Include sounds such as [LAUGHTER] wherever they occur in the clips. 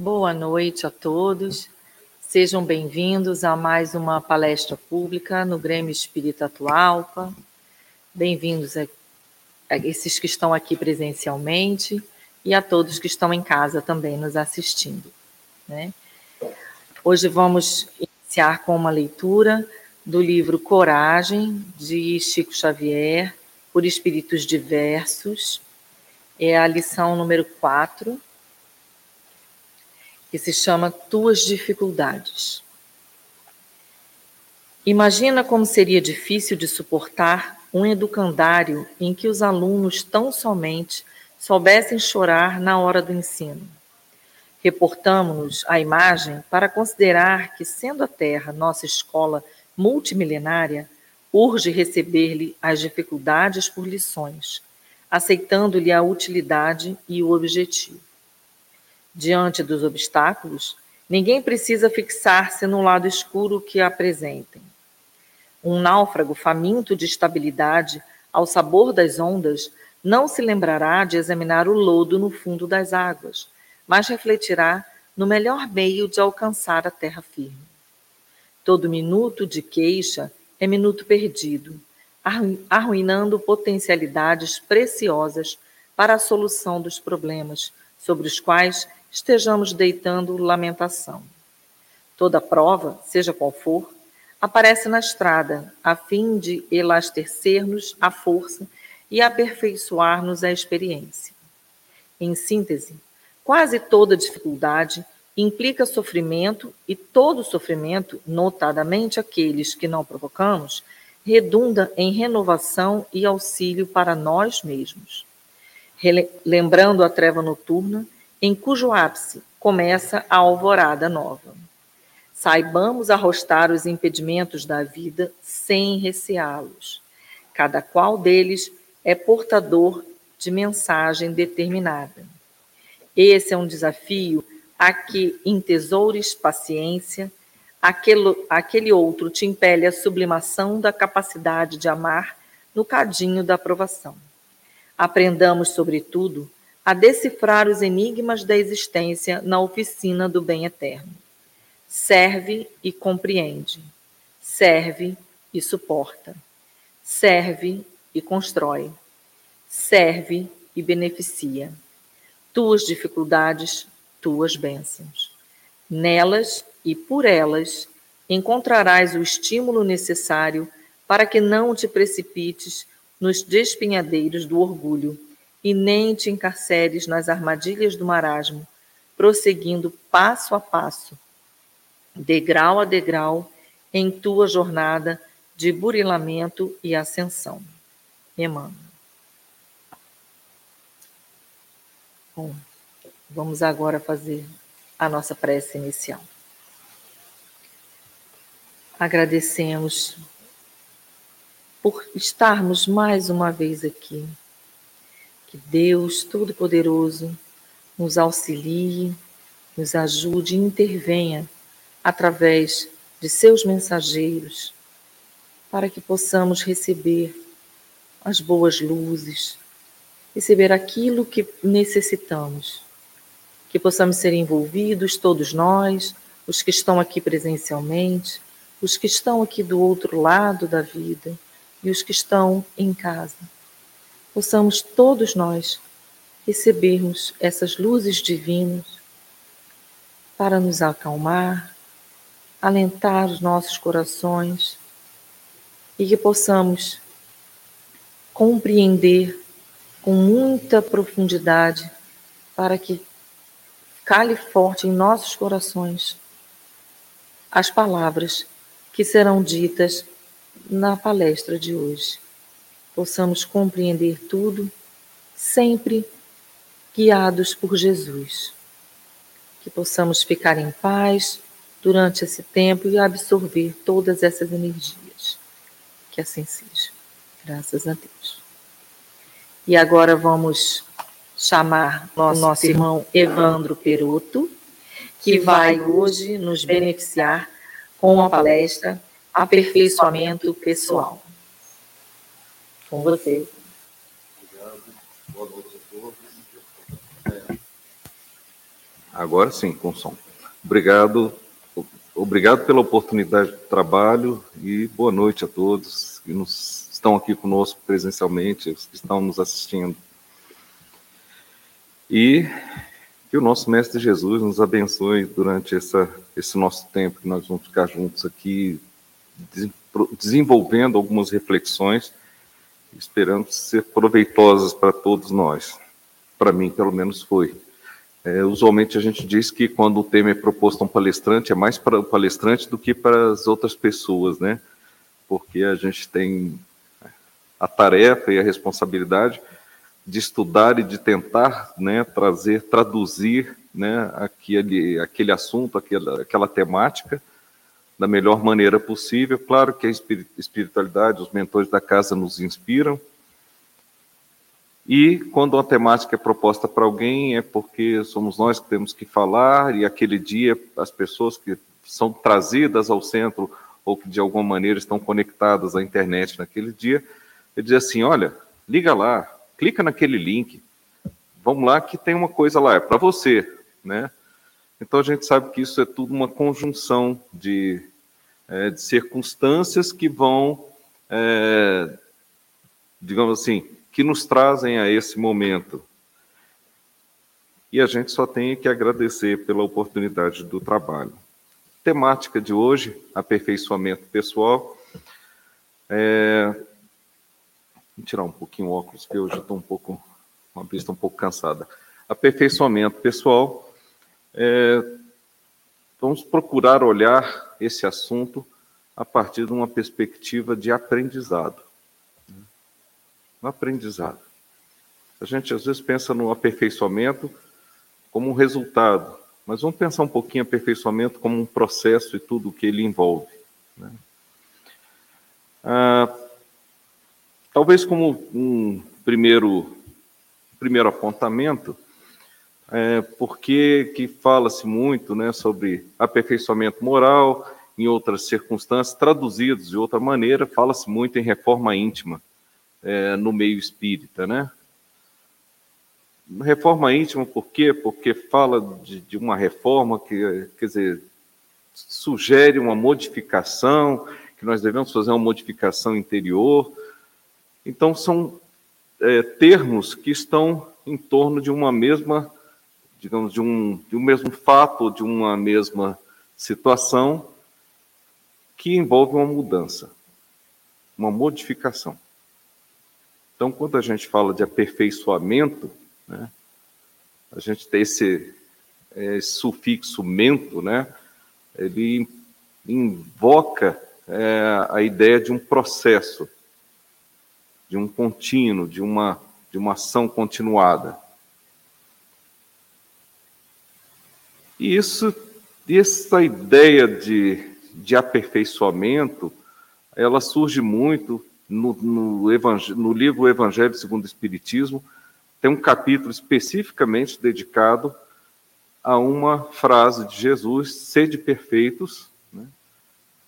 Boa noite a todos. Sejam bem-vindos a mais uma palestra pública no Grêmio Espírita Atualpa. Bem-vindos a, a esses que estão aqui presencialmente e a todos que estão em casa também nos assistindo. Né? Hoje vamos iniciar com uma leitura do livro Coragem, de Chico Xavier, por Espíritos Diversos. É a lição número 4, que se chama Tuas Dificuldades. Imagina como seria difícil de suportar um educandário em que os alunos tão somente soubessem chorar na hora do ensino. Reportamos-nos à imagem para considerar que, sendo a Terra nossa escola multimilenária, urge receber-lhe as dificuldades por lições, aceitando-lhe a utilidade e o objetivo. Diante dos obstáculos, ninguém precisa fixar-se no lado escuro que apresentem. Um náufrago faminto de estabilidade, ao sabor das ondas, não se lembrará de examinar o lodo no fundo das águas, mas refletirá no melhor meio de alcançar a terra firme. Todo minuto de queixa é minuto perdido, arruinando potencialidades preciosas para a solução dos problemas sobre os quais estejamos deitando lamentação. Toda prova, seja qual for, aparece na estrada, a fim de elastecer-nos a força e aperfeiçoar-nos a experiência. Em síntese, quase toda dificuldade implica sofrimento e todo sofrimento, notadamente aqueles que não provocamos, redunda em renovação e auxílio para nós mesmos. Lembrando a treva noturna, em cujo ápice começa a alvorada nova. Saibamos arrostar os impedimentos da vida sem receá-los. Cada qual deles é portador de mensagem determinada. Esse é um desafio a que entesoures paciência, aquele, aquele outro te impele a sublimação da capacidade de amar no cadinho da aprovação. Aprendamos, sobretudo, a decifrar os enigmas da existência na oficina do bem eterno. Serve e compreende, serve e suporta, serve e constrói, serve e beneficia. Tuas dificuldades, tuas bênçãos. Nelas e por elas encontrarás o estímulo necessário para que não te precipites nos despinhadeiros do orgulho e nem te encarceres nas armadilhas do marasmo, prosseguindo passo a passo, degrau a degrau, em tua jornada de burilamento e ascensão. Emmanuel. Bom, vamos agora fazer a nossa prece inicial. Agradecemos por estarmos mais uma vez aqui que Deus Todo-Poderoso nos auxilie, nos ajude e intervenha através de seus mensageiros, para que possamos receber as boas luzes, receber aquilo que necessitamos, que possamos ser envolvidos, todos nós, os que estão aqui presencialmente, os que estão aqui do outro lado da vida e os que estão em casa possamos todos nós recebermos essas luzes divinas para nos acalmar, alentar os nossos corações e que possamos compreender com muita profundidade para que cale forte em nossos corações as palavras que serão ditas na palestra de hoje possamos compreender tudo, sempre guiados por Jesus. Que possamos ficar em paz durante esse tempo e absorver todas essas energias. Que assim seja. Graças a Deus. E agora vamos chamar nosso, nosso irmão Evandro Peroto, que vai hoje nos beneficiar com a palestra Aperfeiçoamento Pessoal com você. Obrigado. Boa noite a todos. Agora sim, com som. Obrigado, obrigado pela oportunidade de trabalho e boa noite a todos que nos, estão aqui conosco presencialmente, os que estão nos assistindo. E que o nosso Mestre Jesus nos abençoe durante essa, esse nosso tempo que nós vamos ficar juntos aqui, desenvolvendo algumas reflexões, esperando ser proveitosas para todos nós. Para mim, pelo menos, foi. É, usualmente a gente diz que quando o tema é proposto a um palestrante, é mais para o palestrante do que para as outras pessoas, né? Porque a gente tem a tarefa e a responsabilidade de estudar e de tentar né, trazer, traduzir né, aquele, aquele assunto, aquela, aquela temática da melhor maneira possível. Claro que a espiritualidade, os mentores da casa nos inspiram, e quando a temática é proposta para alguém, é porque somos nós que temos que falar, e aquele dia as pessoas que são trazidas ao centro ou que de alguma maneira estão conectadas à internet naquele dia, ele diz assim: olha, liga lá, clica naquele link, vamos lá que tem uma coisa lá, é para você, né? Então a gente sabe que isso é tudo uma conjunção de, é, de circunstâncias que vão, é, digamos assim, que nos trazem a esse momento. E a gente só tem que agradecer pela oportunidade do trabalho. Temática de hoje, aperfeiçoamento pessoal. É... Vou tirar um pouquinho o óculos, porque já estou um pouco, uma vista um pouco cansada. Aperfeiçoamento pessoal. É... Vamos procurar olhar esse assunto a partir de uma perspectiva de aprendizado no aprendizado. A gente às vezes pensa no aperfeiçoamento como um resultado, mas vamos pensar um pouquinho aperfeiçoamento como um processo e tudo o que ele envolve. Né? Ah, talvez como um primeiro, primeiro apontamento, é, porque que fala-se muito né, sobre aperfeiçoamento moral, em outras circunstâncias, traduzidos de outra maneira, fala-se muito em reforma íntima é, no meio espírita, né? Reforma íntima, por quê? Porque fala de, de uma reforma que, quer dizer, sugere uma modificação, que nós devemos fazer uma modificação interior. Então, são é, termos que estão em torno de uma mesma, digamos, de um, de um mesmo fato, de uma mesma situação que envolve uma mudança, uma modificação. Então, quando a gente fala de aperfeiçoamento, né, a gente tem esse, esse sufixo mento, né, ele invoca é, a ideia de um processo, de um contínuo, de uma, de uma ação continuada. E isso, essa ideia de, de aperfeiçoamento, ela surge muito no, no, no livro Evangelho segundo o Espiritismo, tem um capítulo especificamente dedicado a uma frase de Jesus: sede perfeitos, né?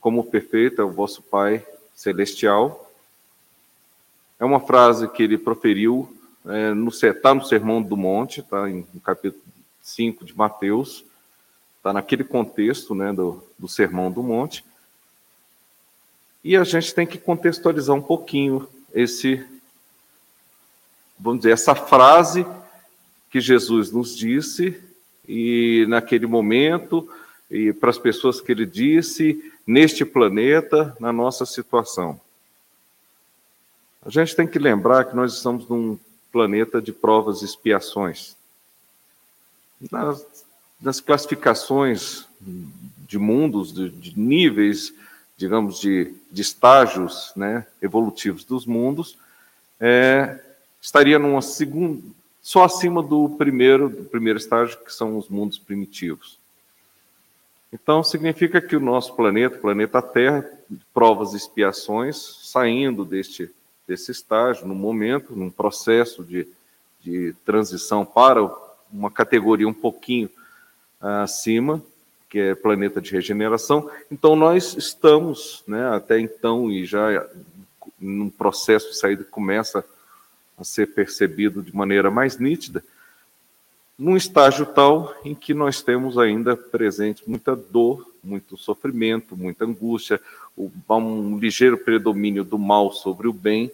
como perfeito é o vosso Pai celestial. É uma frase que ele proferiu, é, no, está no Sermão do Monte, está no capítulo 5 de Mateus, está naquele contexto né, do, do Sermão do Monte. E a gente tem que contextualizar um pouquinho esse, vamos dizer, essa frase que Jesus nos disse e naquele momento e para as pessoas que ele disse neste planeta, na nossa situação. A gente tem que lembrar que nós estamos num planeta de provas e expiações. Nas, nas classificações de mundos, de, de níveis digamos, de, de estágios né, evolutivos dos mundos, é, estaria numa segunda, só acima do primeiro, do primeiro estágio, que são os mundos primitivos. Então, significa que o nosso planeta, o planeta Terra, provas e expiações, saindo deste, desse estágio, no momento, num processo de, de transição para uma categoria um pouquinho acima, que é planeta de regeneração. Então, nós estamos, né, até então, e já num processo de saída que começa a ser percebido de maneira mais nítida, num estágio tal em que nós temos ainda presente muita dor, muito sofrimento, muita angústia, um ligeiro predomínio do mal sobre o bem,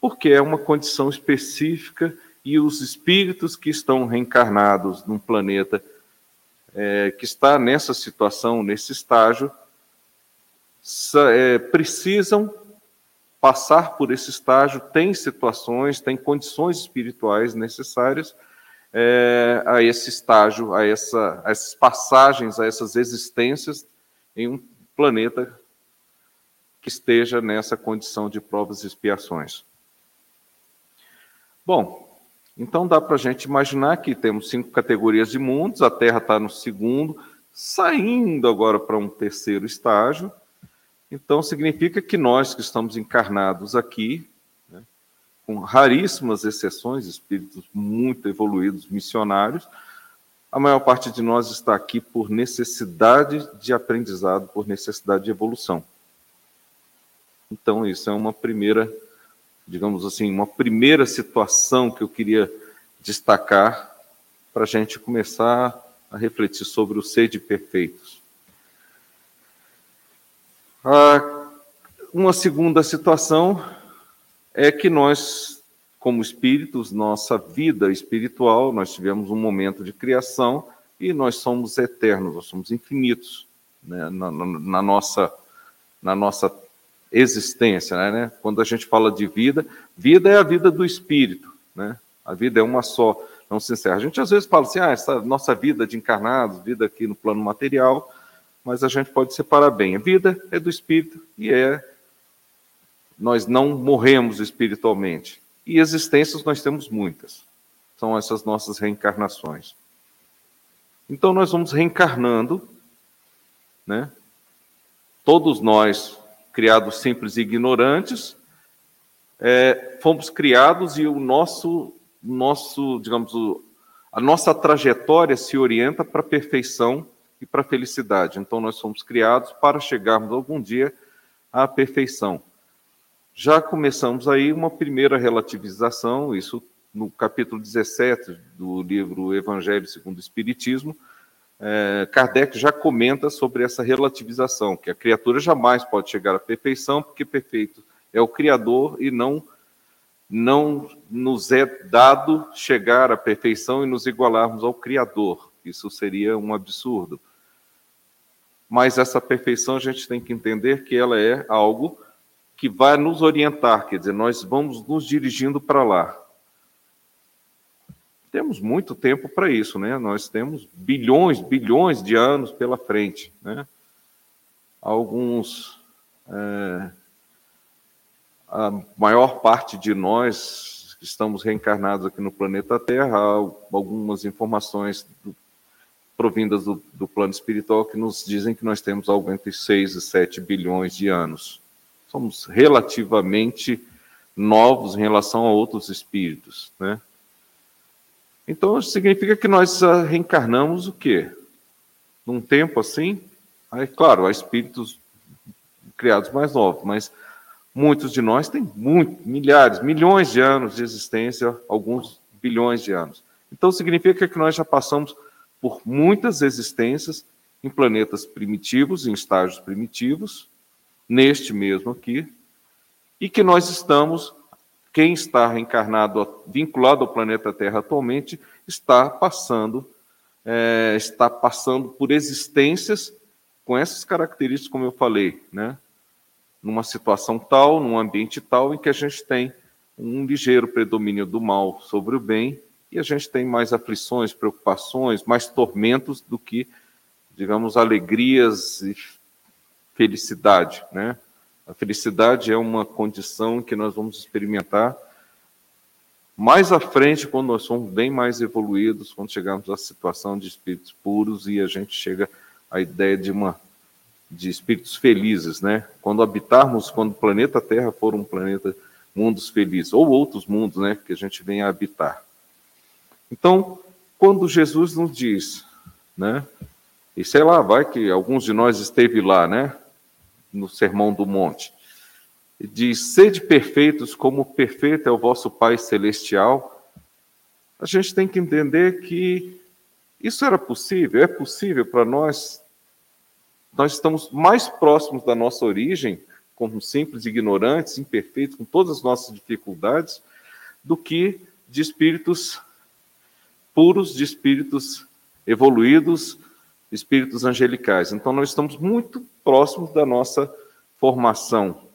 porque é uma condição específica e os espíritos que estão reencarnados num planeta é, que está nessa situação, nesse estágio, é, precisam passar por esse estágio, tem situações, tem condições espirituais necessárias é, a esse estágio, a, essa, a essas passagens, a essas existências em um planeta que esteja nessa condição de provas e expiações. Bom, então dá para a gente imaginar que temos cinco categorias de mundos, a Terra está no segundo, saindo agora para um terceiro estágio. Então significa que nós que estamos encarnados aqui, né, com raríssimas exceções, espíritos muito evoluídos, missionários, a maior parte de nós está aqui por necessidade de aprendizado, por necessidade de evolução. Então, isso é uma primeira digamos assim, uma primeira situação que eu queria destacar para a gente começar a refletir sobre o ser de perfeitos. Uma segunda situação é que nós, como espíritos, nossa vida espiritual, nós tivemos um momento de criação e nós somos eternos, nós somos infinitos né, na, na, na, nossa, na nossa existência, né? Quando a gente fala de vida, vida é a vida do espírito, né? A vida é uma só, não se encerra. A gente às vezes fala assim, ah, essa nossa vida de encarnados, vida aqui no plano material, mas a gente pode separar bem. A vida é do espírito e é nós não morremos espiritualmente. E existências nós temos muitas. São essas nossas reencarnações. Então nós vamos reencarnando, né? Todos nós criados simples e ignorantes, é, fomos criados e o nosso, nosso digamos, o, a nossa trajetória se orienta para a perfeição e para a felicidade. Então, nós somos criados para chegarmos algum dia à perfeição. Já começamos aí uma primeira relativização, isso no capítulo 17 do livro Evangelho segundo o Espiritismo, é, Kardec já comenta sobre essa relativização, que a criatura jamais pode chegar à perfeição, porque perfeito é o Criador e não não nos é dado chegar à perfeição e nos igualarmos ao Criador. Isso seria um absurdo. Mas essa perfeição a gente tem que entender que ela é algo que vai nos orientar, quer dizer, nós vamos nos dirigindo para lá. Temos muito tempo para isso, né? Nós temos bilhões, bilhões de anos pela frente, né? Alguns, é, a maior parte de nós que estamos reencarnados aqui no planeta Terra, algumas informações do, provindas do, do, plano espiritual que nos dizem que nós temos algo entre 6 e 7 bilhões de anos. Somos relativamente novos em relação a outros espíritos, né? Então significa que nós reencarnamos o quê? Num tempo assim? Aí, claro, há espíritos criados mais novos, mas muitos de nós têm muito, milhares, milhões de anos de existência, alguns bilhões de anos. Então significa que nós já passamos por muitas existências em planetas primitivos, em estágios primitivos, neste mesmo aqui, e que nós estamos quem está reencarnado, vinculado ao planeta Terra atualmente, está passando, é, está passando por existências com essas características, como eu falei, né? Numa situação tal, num ambiente tal, em que a gente tem um ligeiro predomínio do mal sobre o bem e a gente tem mais aflições, preocupações, mais tormentos do que, digamos, alegrias e felicidade, né? A felicidade é uma condição que nós vamos experimentar mais à frente, quando nós somos bem mais evoluídos, quando chegamos à situação de espíritos puros e a gente chega à ideia de uma de espíritos felizes, né? Quando habitarmos, quando o planeta Terra for um planeta mundos felizes ou outros mundos, né, que a gente venha a habitar. Então, quando Jesus nos diz, né? E sei lá, vai que alguns de nós esteve lá, né? No Sermão do Monte. Diz: Sede perfeitos, como perfeito é o vosso Pai Celestial. a gente tem que entender que isso era possível, é possível para nós. Nós estamos mais próximos da nossa origem, como simples ignorantes, imperfeitos, com todas as nossas dificuldades, do que de espíritos puros, de espíritos evoluídos, espíritos angelicais. Então, nós estamos muito próximos da nossa formação.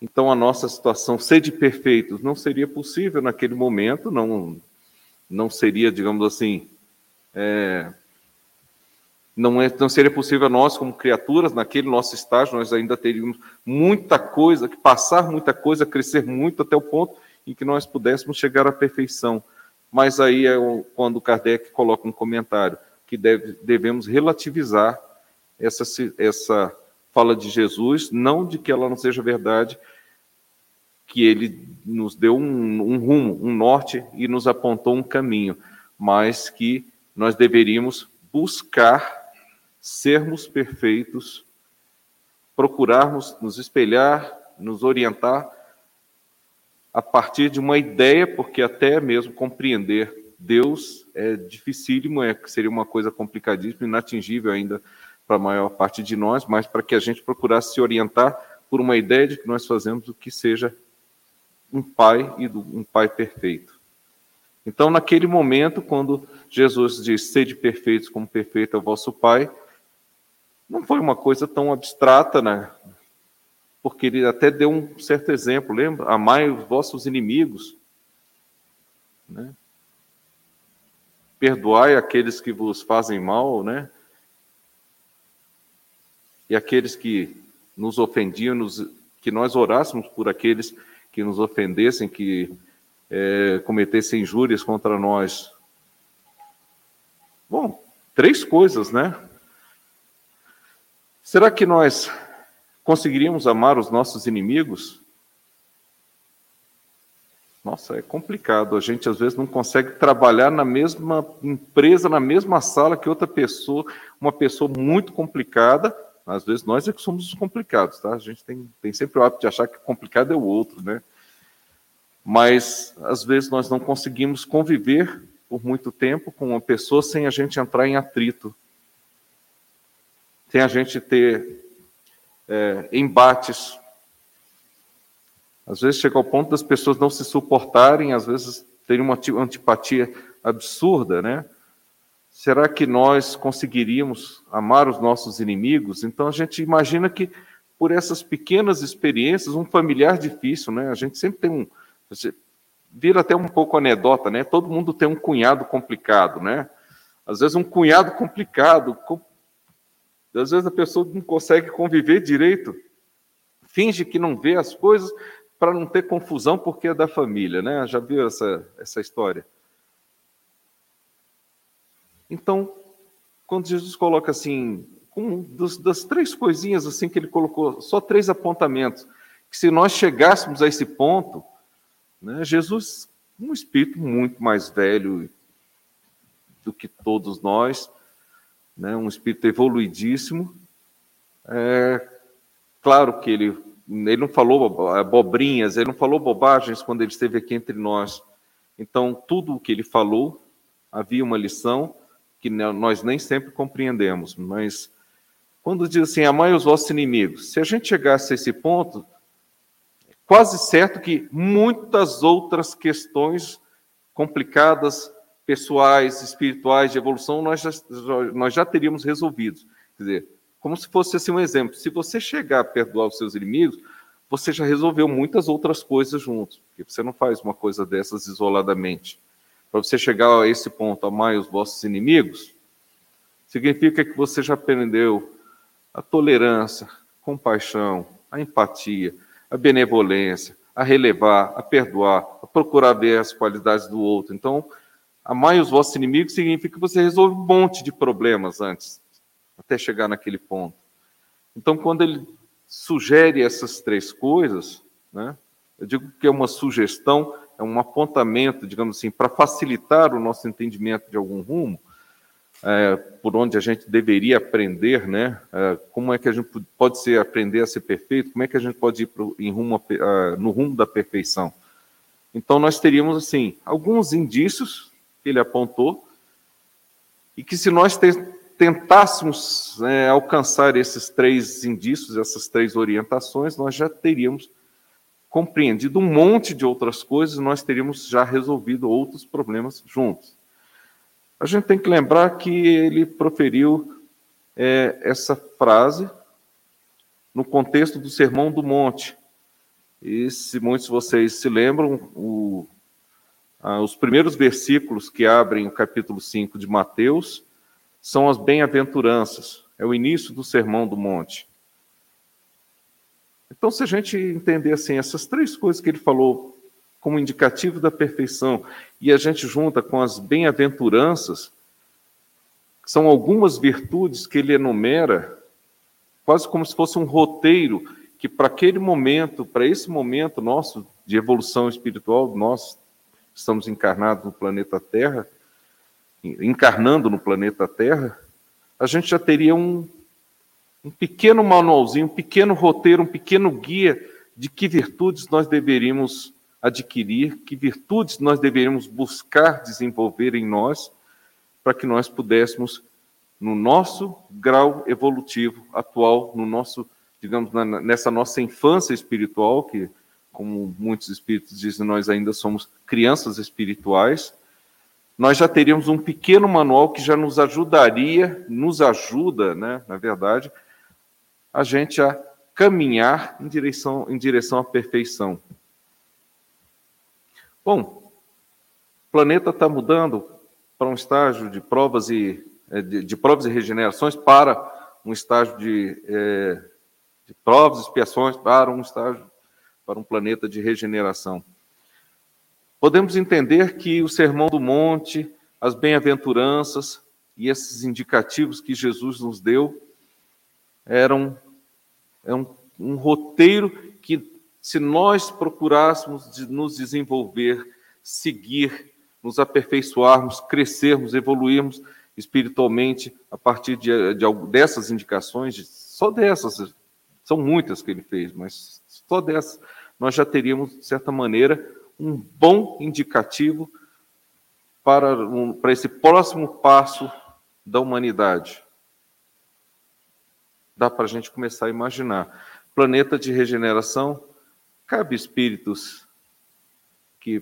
Então, a nossa situação, ser de perfeitos, não seria possível naquele momento, não, não seria, digamos assim, é, não, é, não seria possível nós, como criaturas, naquele nosso estágio, nós ainda teríamos muita coisa, que passar muita coisa, crescer muito até o ponto em que nós pudéssemos chegar à perfeição. Mas aí é quando Kardec coloca um comentário, que deve, devemos relativizar essa, essa fala de Jesus, não de que ela não seja verdade, que ele nos deu um, um rumo, um norte e nos apontou um caminho, mas que nós deveríamos buscar sermos perfeitos, procurarmos nos espelhar, nos orientar a partir de uma ideia, porque até mesmo compreender Deus é dificílimo, é, seria uma coisa complicadíssima, inatingível ainda para a maior parte de nós, mas para que a gente procurasse se orientar por uma ideia de que nós fazemos o que seja um pai e um pai perfeito. Então, naquele momento, quando Jesus diz: Sede perfeitos como perfeito é o vosso Pai, não foi uma coisa tão abstrata, né? Porque ele até deu um certo exemplo, lembra? Amai os vossos inimigos, né? Perdoai aqueles que vos fazem mal, né? E aqueles que nos ofendiam, nos, que nós orássemos por aqueles que nos ofendessem, que é, cometessem injúrias contra nós. Bom, três coisas, né? Será que nós conseguiríamos amar os nossos inimigos? Nossa, é complicado. A gente às vezes não consegue trabalhar na mesma empresa, na mesma sala que outra pessoa, uma pessoa muito complicada. Às vezes nós é que somos os complicados, tá? A gente tem, tem sempre o hábito de achar que complicado é o outro, né? Mas às vezes nós não conseguimos conviver por muito tempo com uma pessoa sem a gente entrar em atrito sem a gente ter é, embates. Às vezes chega ao ponto das pessoas não se suportarem, às vezes terem uma antipatia absurda, né? Será que nós conseguiríamos amar os nossos inimigos? Então a gente imagina que por essas pequenas experiências, um familiar difícil, né? A gente sempre tem um, vira até um pouco anedota, né? Todo mundo tem um cunhado complicado, né? Às vezes um cunhado complicado, às vezes a pessoa não consegue conviver direito, finge que não vê as coisas para não ter confusão porque é da família, né? Já viu essa, essa história? Então, quando Jesus coloca assim, um dos, das três coisinhas assim que ele colocou, só três apontamentos, que se nós chegássemos a esse ponto, né, Jesus, um espírito muito mais velho do que todos nós, né, um espírito evoluidíssimo. É, claro que ele, ele não falou abobrinhas, ele não falou bobagens quando ele esteve aqui entre nós. Então, tudo o que ele falou havia uma lição que nós nem sempre compreendemos, mas quando diz assim, amai os vossos inimigos, se a gente chegasse a esse ponto, quase certo que muitas outras questões complicadas pessoais, espirituais, de evolução, nós já, nós já teríamos resolvido. Quer dizer, como se fosse assim um exemplo. Se você chegar a perdoar os seus inimigos, você já resolveu muitas outras coisas juntos, porque você não faz uma coisa dessas isoladamente. Para você chegar a esse ponto, amar os vossos inimigos, significa que você já aprendeu a tolerância, a compaixão, a empatia, a benevolência, a relevar, a perdoar, a procurar ver as qualidades do outro. Então, Amai os vossos inimigos significa que você resolve um monte de problemas antes, até chegar naquele ponto. Então, quando ele sugere essas três coisas, né, eu digo que é uma sugestão, é um apontamento, digamos assim, para facilitar o nosso entendimento de algum rumo, é, por onde a gente deveria aprender, né? É, como é que a gente pode ser aprender a ser perfeito? Como é que a gente pode ir pro, em rumo a, no rumo da perfeição? Então nós teríamos assim alguns indícios que ele apontou e que se nós tentássemos é, alcançar esses três indícios, essas três orientações, nós já teríamos compreendido um monte de outras coisas, nós teríamos já resolvido outros problemas juntos. A gente tem que lembrar que ele proferiu é, essa frase no contexto do Sermão do Monte. E se muitos de vocês se lembram, o, os primeiros versículos que abrem o capítulo 5 de Mateus são as bem-aventuranças, é o início do Sermão do Monte. Então, se a gente entender assim, essas três coisas que ele falou como indicativo da perfeição, e a gente junta com as bem-aventuranças, são algumas virtudes que ele enumera, quase como se fosse um roteiro que para aquele momento, para esse momento nosso de evolução espiritual, nós estamos encarnados no planeta Terra, encarnando no planeta Terra, a gente já teria um, um pequeno manualzinho, um pequeno roteiro, um pequeno guia de que virtudes nós deveríamos adquirir, que virtudes nós deveríamos buscar desenvolver em nós, para que nós pudéssemos, no nosso grau evolutivo atual, no nosso, digamos, na, nessa nossa infância espiritual, que, como muitos espíritos dizem, nós ainda somos crianças espirituais, nós já teríamos um pequeno manual que já nos ajudaria, nos ajuda, né, na verdade, a gente a caminhar em direção, em direção à perfeição. Bom, o planeta está mudando para um estágio de provas e é, de, de, provas e regenerações para um estágio de, é, de provas e expiações para um estágio para um planeta de regeneração. Podemos entender que o Sermão do Monte, as bem-aventuranças e esses indicativos que Jesus nos deu eram é um, roteiro que, se nós procurássemos nos desenvolver, seguir, nos aperfeiçoarmos, crescermos, evoluirmos espiritualmente a partir de, de, dessas indicações, só dessas, são muitas que ele fez, mas só dessas, nós já teríamos, de certa maneira, um bom indicativo para, um, para esse próximo passo da humanidade dá para a gente começar a imaginar. Planeta de regeneração, cabe espíritos que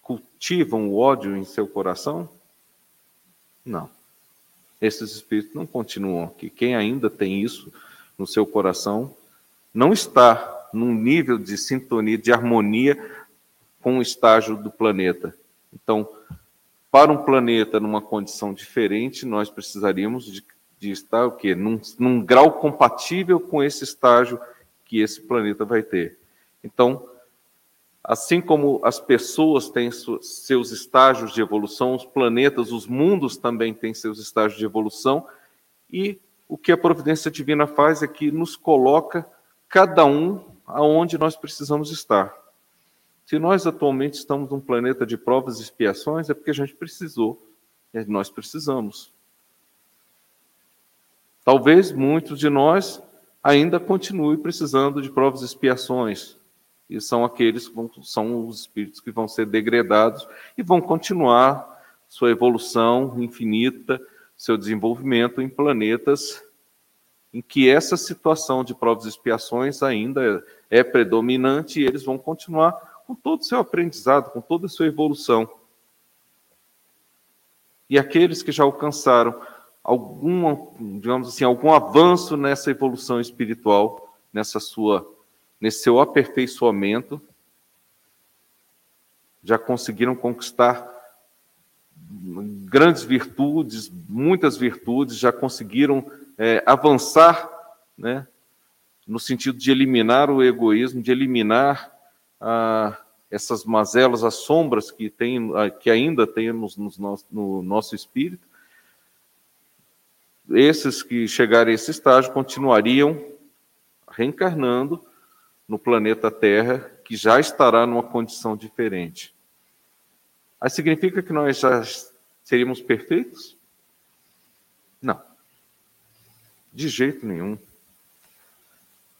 cultivam o ódio em seu coração? Não. Esses espíritos não continuam aqui. Quem ainda tem isso no seu coração não está num nível de sintonia, de harmonia com o estágio do planeta. Então, para um planeta numa condição diferente, nós precisaríamos de de estar o quê? Num, num grau compatível com esse estágio que esse planeta vai ter. Então, assim como as pessoas têm seus estágios de evolução, os planetas, os mundos também têm seus estágios de evolução, e o que a providência divina faz é que nos coloca cada um aonde nós precisamos estar. Se nós atualmente estamos num planeta de provas e expiações, é porque a gente precisou, e nós precisamos. Talvez muitos de nós ainda continuem precisando de provas e expiações, e são aqueles que vão, são os espíritos que vão ser degradados e vão continuar sua evolução infinita, seu desenvolvimento em planetas em que essa situação de provas e expiações ainda é predominante e eles vão continuar com todo o seu aprendizado, com toda a sua evolução. E aqueles que já alcançaram algum, digamos assim, algum avanço nessa evolução espiritual, nessa sua, nesse seu aperfeiçoamento, já conseguiram conquistar grandes virtudes, muitas virtudes, já conseguiram é, avançar, né, no sentido de eliminar o egoísmo, de eliminar ah, essas mazelas, as sombras que, tem, que ainda tem no, no, no nosso espírito, esses que chegarem a esse estágio continuariam reencarnando no planeta Terra, que já estará numa condição diferente. Aí significa que nós já seríamos perfeitos? Não. De jeito nenhum.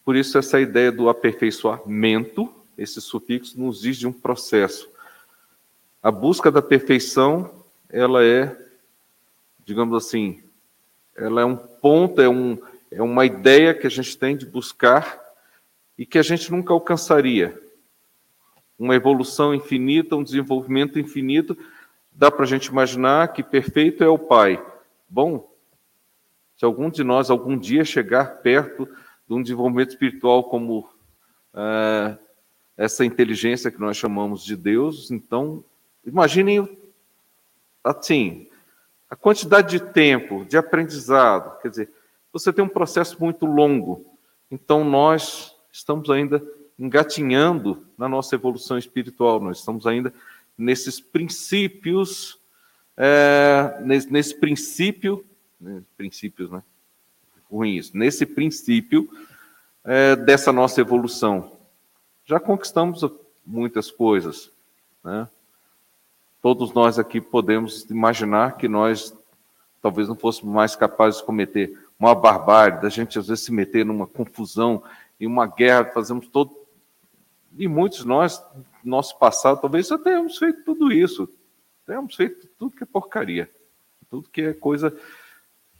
Por isso, essa ideia do aperfeiçoamento esse sufixo nos diz de um processo. A busca da perfeição, ela é, digamos assim, ela é um ponto, é, um, é uma ideia que a gente tem de buscar e que a gente nunca alcançaria. Uma evolução infinita, um desenvolvimento infinito. Dá para a gente imaginar que perfeito é o Pai. Bom, se algum de nós algum dia chegar perto de um desenvolvimento espiritual como é, essa inteligência que nós chamamos de Deus, então imaginem assim a quantidade de tempo, de aprendizado, quer dizer, você tem um processo muito longo. Então nós estamos ainda engatinhando na nossa evolução espiritual, nós estamos ainda nesses princípios, é, nesse, nesse, princípio, né, princípios, né? Ruins, nesse princípio é, dessa nossa evolução. Já conquistamos muitas coisas, né? Todos nós aqui podemos imaginar que nós talvez não fôssemos mais capazes de cometer uma barbárie, da gente às vezes se meter numa confusão, em uma guerra, fazemos todo. E muitos de nós, nosso passado, talvez já tenhamos feito tudo isso. Tenhamos feito tudo que é porcaria. Tudo que é coisa.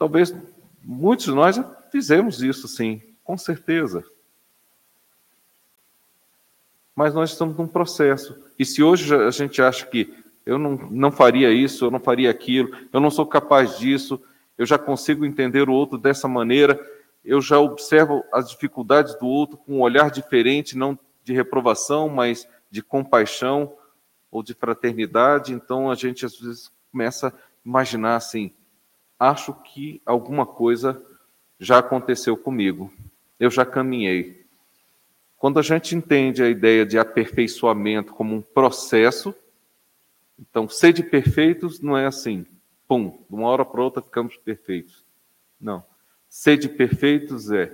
Talvez muitos de nós já fizemos isso, sim, com certeza. Mas nós estamos num processo. E se hoje a gente acha que eu não, não faria isso, eu não faria aquilo, eu não sou capaz disso, eu já consigo entender o outro dessa maneira, eu já observo as dificuldades do outro com um olhar diferente, não de reprovação, mas de compaixão ou de fraternidade. Então a gente às vezes começa a imaginar assim: acho que alguma coisa já aconteceu comigo, eu já caminhei. Quando a gente entende a ideia de aperfeiçoamento como um processo, então, sede perfeitos não é assim, pum, de uma hora para outra ficamos perfeitos. Não. Sede perfeitos é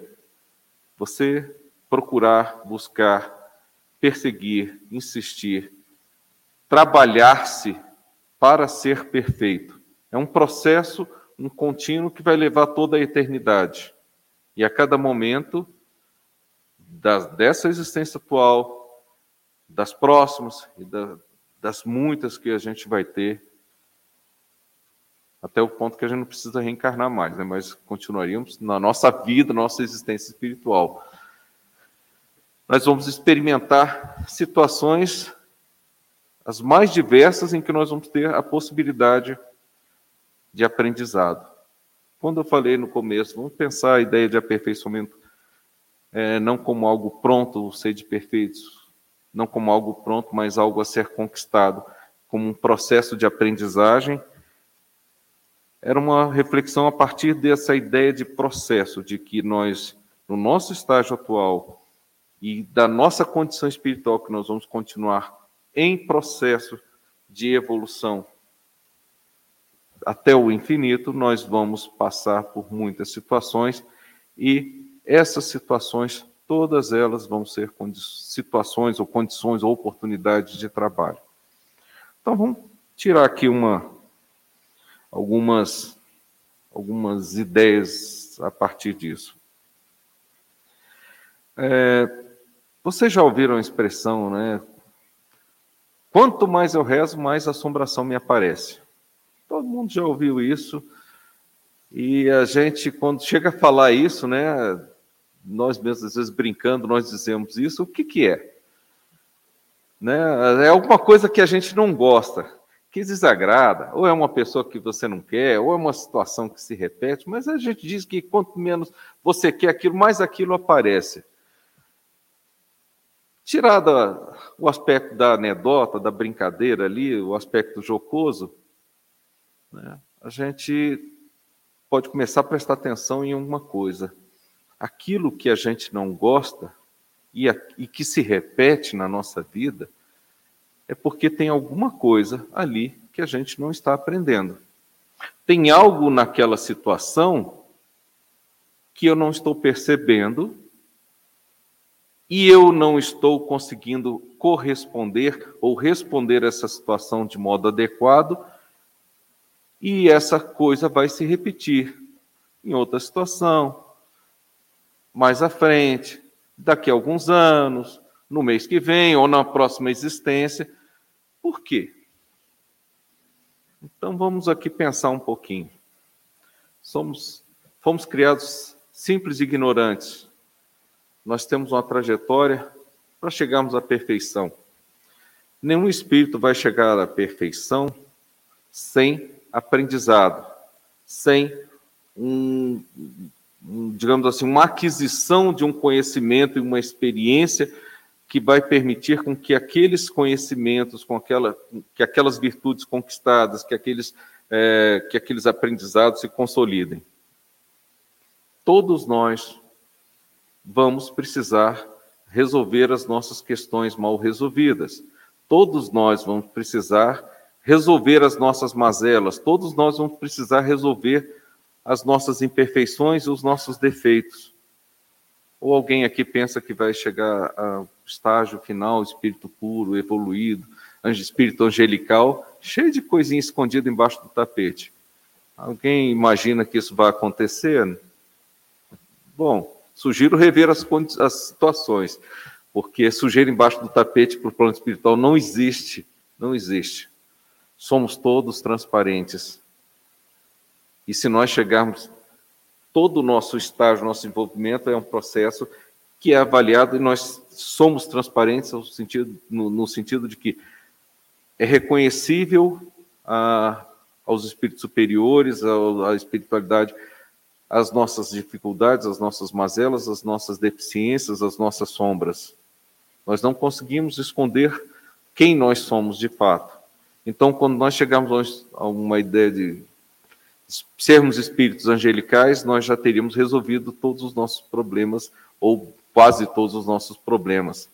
você procurar, buscar, perseguir, insistir, trabalhar-se para ser perfeito. É um processo, um contínuo que vai levar toda a eternidade. E a cada momento dessa existência atual, das próximas e da, das muitas que a gente vai ter, até o ponto que a gente não precisa reencarnar mais, né? mas continuaríamos na nossa vida, nossa existência espiritual. Nós vamos experimentar situações as mais diversas em que nós vamos ter a possibilidade de aprendizado. Quando eu falei no começo, vamos pensar a ideia de aperfeiçoamento é, não como algo pronto, ser de perfeitos, não como algo pronto, mas algo a ser conquistado, como um processo de aprendizagem. Era uma reflexão a partir dessa ideia de processo, de que nós, no nosso estágio atual e da nossa condição espiritual, que nós vamos continuar em processo de evolução até o infinito, nós vamos passar por muitas situações e essas situações todas elas vão ser situações ou condições ou oportunidades de trabalho. Então vamos tirar aqui uma, algumas, algumas ideias a partir disso. É, vocês já ouviram a expressão, né? Quanto mais eu rezo, mais assombração me aparece. Todo mundo já ouviu isso. E a gente, quando chega a falar isso, né, nós mesmos, às vezes, brincando, nós dizemos isso, o que, que é? Né? É alguma coisa que a gente não gosta, que desagrada, ou é uma pessoa que você não quer, ou é uma situação que se repete, mas a gente diz que quanto menos você quer aquilo, mais aquilo aparece. Tirado o aspecto da anedota, da brincadeira ali, o aspecto jocoso, né? a gente pode começar a prestar atenção em uma coisa aquilo que a gente não gosta e, a, e que se repete na nossa vida, é porque tem alguma coisa ali que a gente não está aprendendo. Tem algo naquela situação que eu não estou percebendo e eu não estou conseguindo corresponder ou responder essa situação de modo adequado, e essa coisa vai se repetir em outra situação, mais à frente, daqui a alguns anos, no mês que vem ou na próxima existência. Por quê? Então vamos aqui pensar um pouquinho. Somos, fomos criados simples e ignorantes. Nós temos uma trajetória para chegarmos à perfeição. Nenhum espírito vai chegar à perfeição sem aprendizado, sem um, digamos assim, uma aquisição de um conhecimento e uma experiência que vai permitir com que aqueles conhecimentos, com aquela, que aquelas virtudes conquistadas, que aqueles, é, que aqueles aprendizados se consolidem. Todos nós vamos precisar resolver as nossas questões mal resolvidas. Todos nós vamos precisar resolver as nossas mazelas, todos nós vamos precisar resolver as nossas imperfeições e os nossos defeitos. Ou alguém aqui pensa que vai chegar ao estágio final, espírito puro, evoluído, espírito angelical, cheio de coisinha escondida embaixo do tapete. Alguém imagina que isso vai acontecer? Bom, sugiro rever as, as situações, porque sujeira embaixo do tapete para o plano espiritual não existe, não existe. Somos todos transparentes. E se nós chegarmos todo o nosso estágio, nosso envolvimento é um processo que é avaliado e nós somos transparentes no sentido, no, no sentido de que é reconhecível a, aos espíritos superiores, à espiritualidade, as nossas dificuldades, as nossas mazelas, as nossas deficiências, as nossas sombras. Nós não conseguimos esconder quem nós somos de fato. Então, quando nós chegamos a uma ideia de sermos espíritos angelicais, nós já teríamos resolvido todos os nossos problemas, ou quase todos os nossos problemas.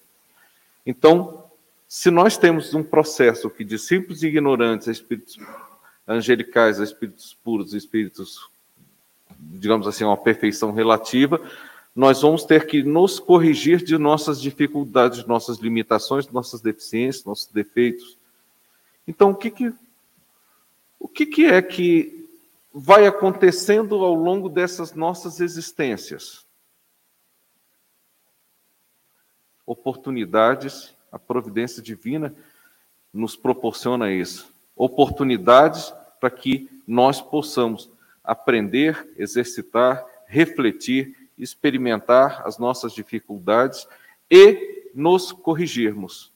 Então, se nós temos um processo que de simples ignorantes a espíritos angelicais, a espíritos puros, espíritos, digamos assim, uma perfeição relativa, nós vamos ter que nos corrigir de nossas dificuldades, nossas limitações, nossas deficiências, nossos defeitos. Então, o que, que, o que, que é que vai acontecendo ao longo dessas nossas existências. Oportunidades, a providência divina nos proporciona isso. Oportunidades para que nós possamos aprender, exercitar, refletir, experimentar as nossas dificuldades e nos corrigirmos.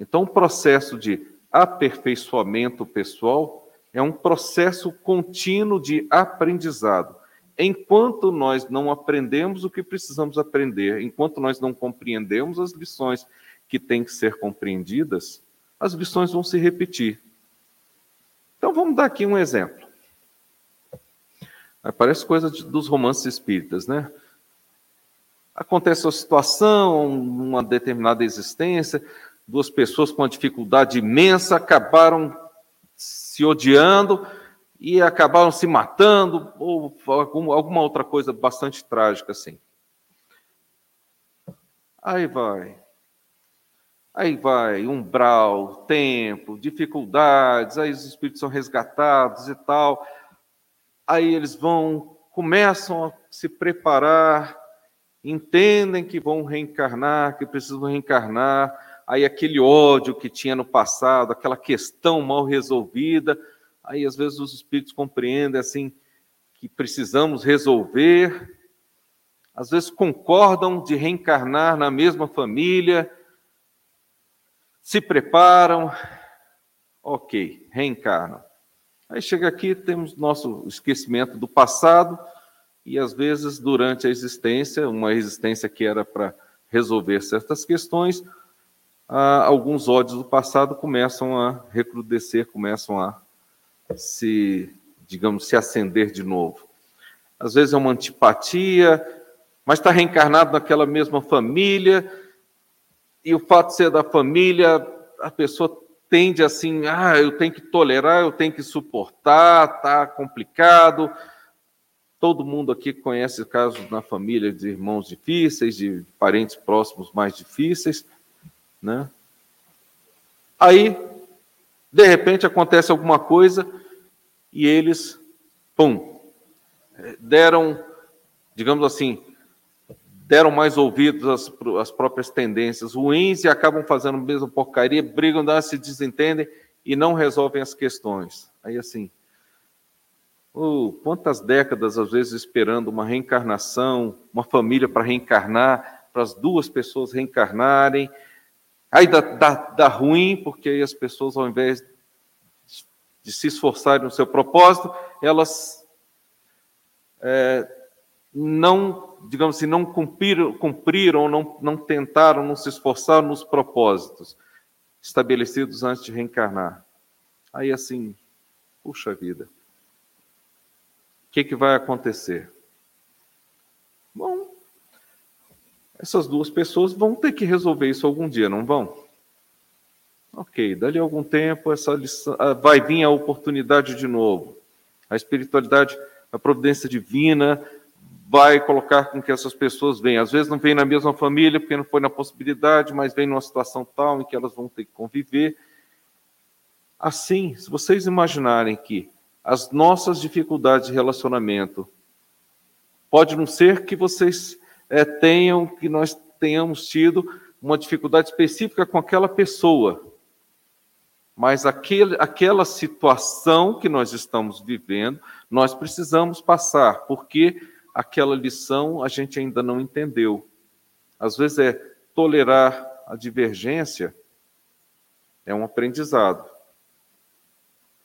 Então, o processo de aperfeiçoamento pessoal é um processo contínuo de aprendizado. Enquanto nós não aprendemos o que precisamos aprender, enquanto nós não compreendemos as lições que têm que ser compreendidas, as lições vão se repetir. Então vamos dar aqui um exemplo. Parece coisa dos romances espíritas, né? Acontece uma situação, uma determinada existência, duas pessoas com uma dificuldade imensa acabaram se odiando e acabaram se matando, ou alguma outra coisa bastante trágica assim. Aí vai. Aí vai, umbral, tempo, dificuldades, aí os espíritos são resgatados e tal. Aí eles vão, começam a se preparar, entendem que vão reencarnar, que precisam reencarnar, aí aquele ódio que tinha no passado, aquela questão mal resolvida, aí às vezes os espíritos compreendem assim que precisamos resolver, às vezes concordam de reencarnar na mesma família, se preparam, ok, reencarnam. Aí chega aqui, temos nosso esquecimento do passado, e às vezes durante a existência, uma existência que era para resolver certas questões, ah, alguns ódios do passado começam a recrudescer, começam a se, digamos, se acender de novo. Às vezes é uma antipatia, mas está reencarnado naquela mesma família, e o fato de ser da família, a pessoa tende assim, ah, eu tenho que tolerar, eu tenho que suportar, tá complicado. Todo mundo aqui conhece casos na família de irmãos difíceis, de parentes próximos mais difíceis. Né? Aí, de repente, acontece alguma coisa e eles, pum, deram, digamos assim, deram mais ouvidos às, às, próprias tendências ruins e acabam fazendo a mesma porcaria, brigam, se desentendem e não resolvem as questões. Aí assim, oh, quantas décadas às vezes esperando uma reencarnação, uma família para reencarnar, para as duas pessoas reencarnarem, aí dá, dá, dá ruim, porque aí as pessoas, ao invés de se esforçarem no seu propósito, elas é, não, digamos assim, não cumpriram, cumpriram não, não tentaram, não se esforçaram nos propósitos estabelecidos antes de reencarnar. Aí assim, puxa vida, o que, que vai acontecer? Bom, essas duas pessoas vão ter que resolver isso algum dia, não vão? Ok, dali a algum tempo essa lição, ah, vai vir a oportunidade de novo. A espiritualidade, a providência divina vai colocar com que essas pessoas venham. Às vezes não vem na mesma família, porque não foi na possibilidade, mas vem numa situação tal em que elas vão ter que conviver. Assim, se vocês imaginarem que as nossas dificuldades de relacionamento pode não ser que vocês é, tenham, que nós tenhamos tido uma dificuldade específica com aquela pessoa, mas aquele, aquela situação que nós estamos vivendo, nós precisamos passar, porque aquela lição a gente ainda não entendeu. Às vezes é tolerar a divergência é um aprendizado.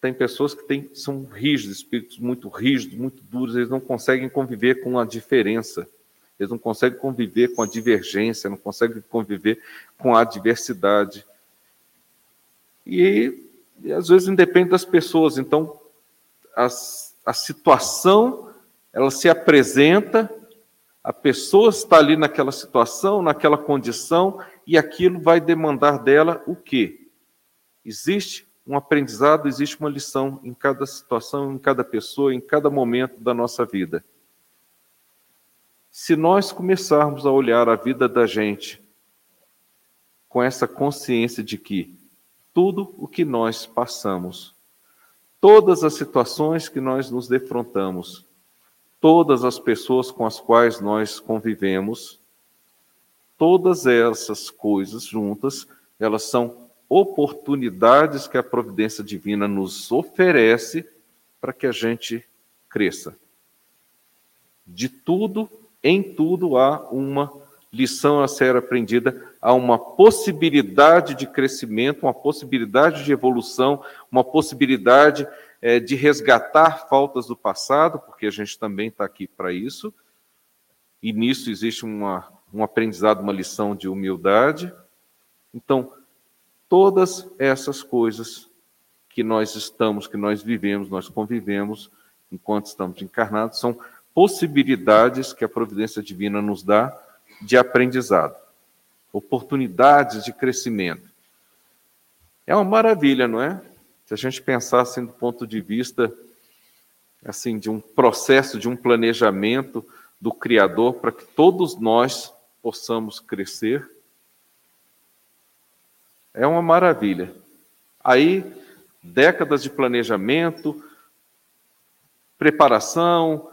Tem pessoas que têm, são rígidos, espíritos muito rígidos, muito duros, eles não conseguem conviver com a diferença, eles não conseguem conviver com a divergência, não conseguem conviver com a diversidade. E, e às vezes independe das pessoas, então as, a situação ela se apresenta, a pessoa está ali naquela situação, naquela condição, e aquilo vai demandar dela o quê? Existe um aprendizado, existe uma lição em cada situação, em cada pessoa, em cada momento da nossa vida. Se nós começarmos a olhar a vida da gente com essa consciência de que tudo o que nós passamos, todas as situações que nós nos defrontamos, todas as pessoas com as quais nós convivemos, todas essas coisas juntas, elas são oportunidades que a providência divina nos oferece para que a gente cresça. De tudo, em tudo há uma lição a ser aprendida, há uma possibilidade de crescimento, uma possibilidade de evolução, uma possibilidade é, de resgatar faltas do passado, porque a gente também está aqui para isso, e nisso existe uma, um aprendizado, uma lição de humildade. Então, todas essas coisas que nós estamos, que nós vivemos, nós convivemos enquanto estamos encarnados, são possibilidades que a providência divina nos dá de aprendizado, oportunidades de crescimento. É uma maravilha, não é? Se a gente pensasse assim, do ponto de vista assim de um processo, de um planejamento do Criador para que todos nós possamos crescer, é uma maravilha. Aí, décadas de planejamento, preparação,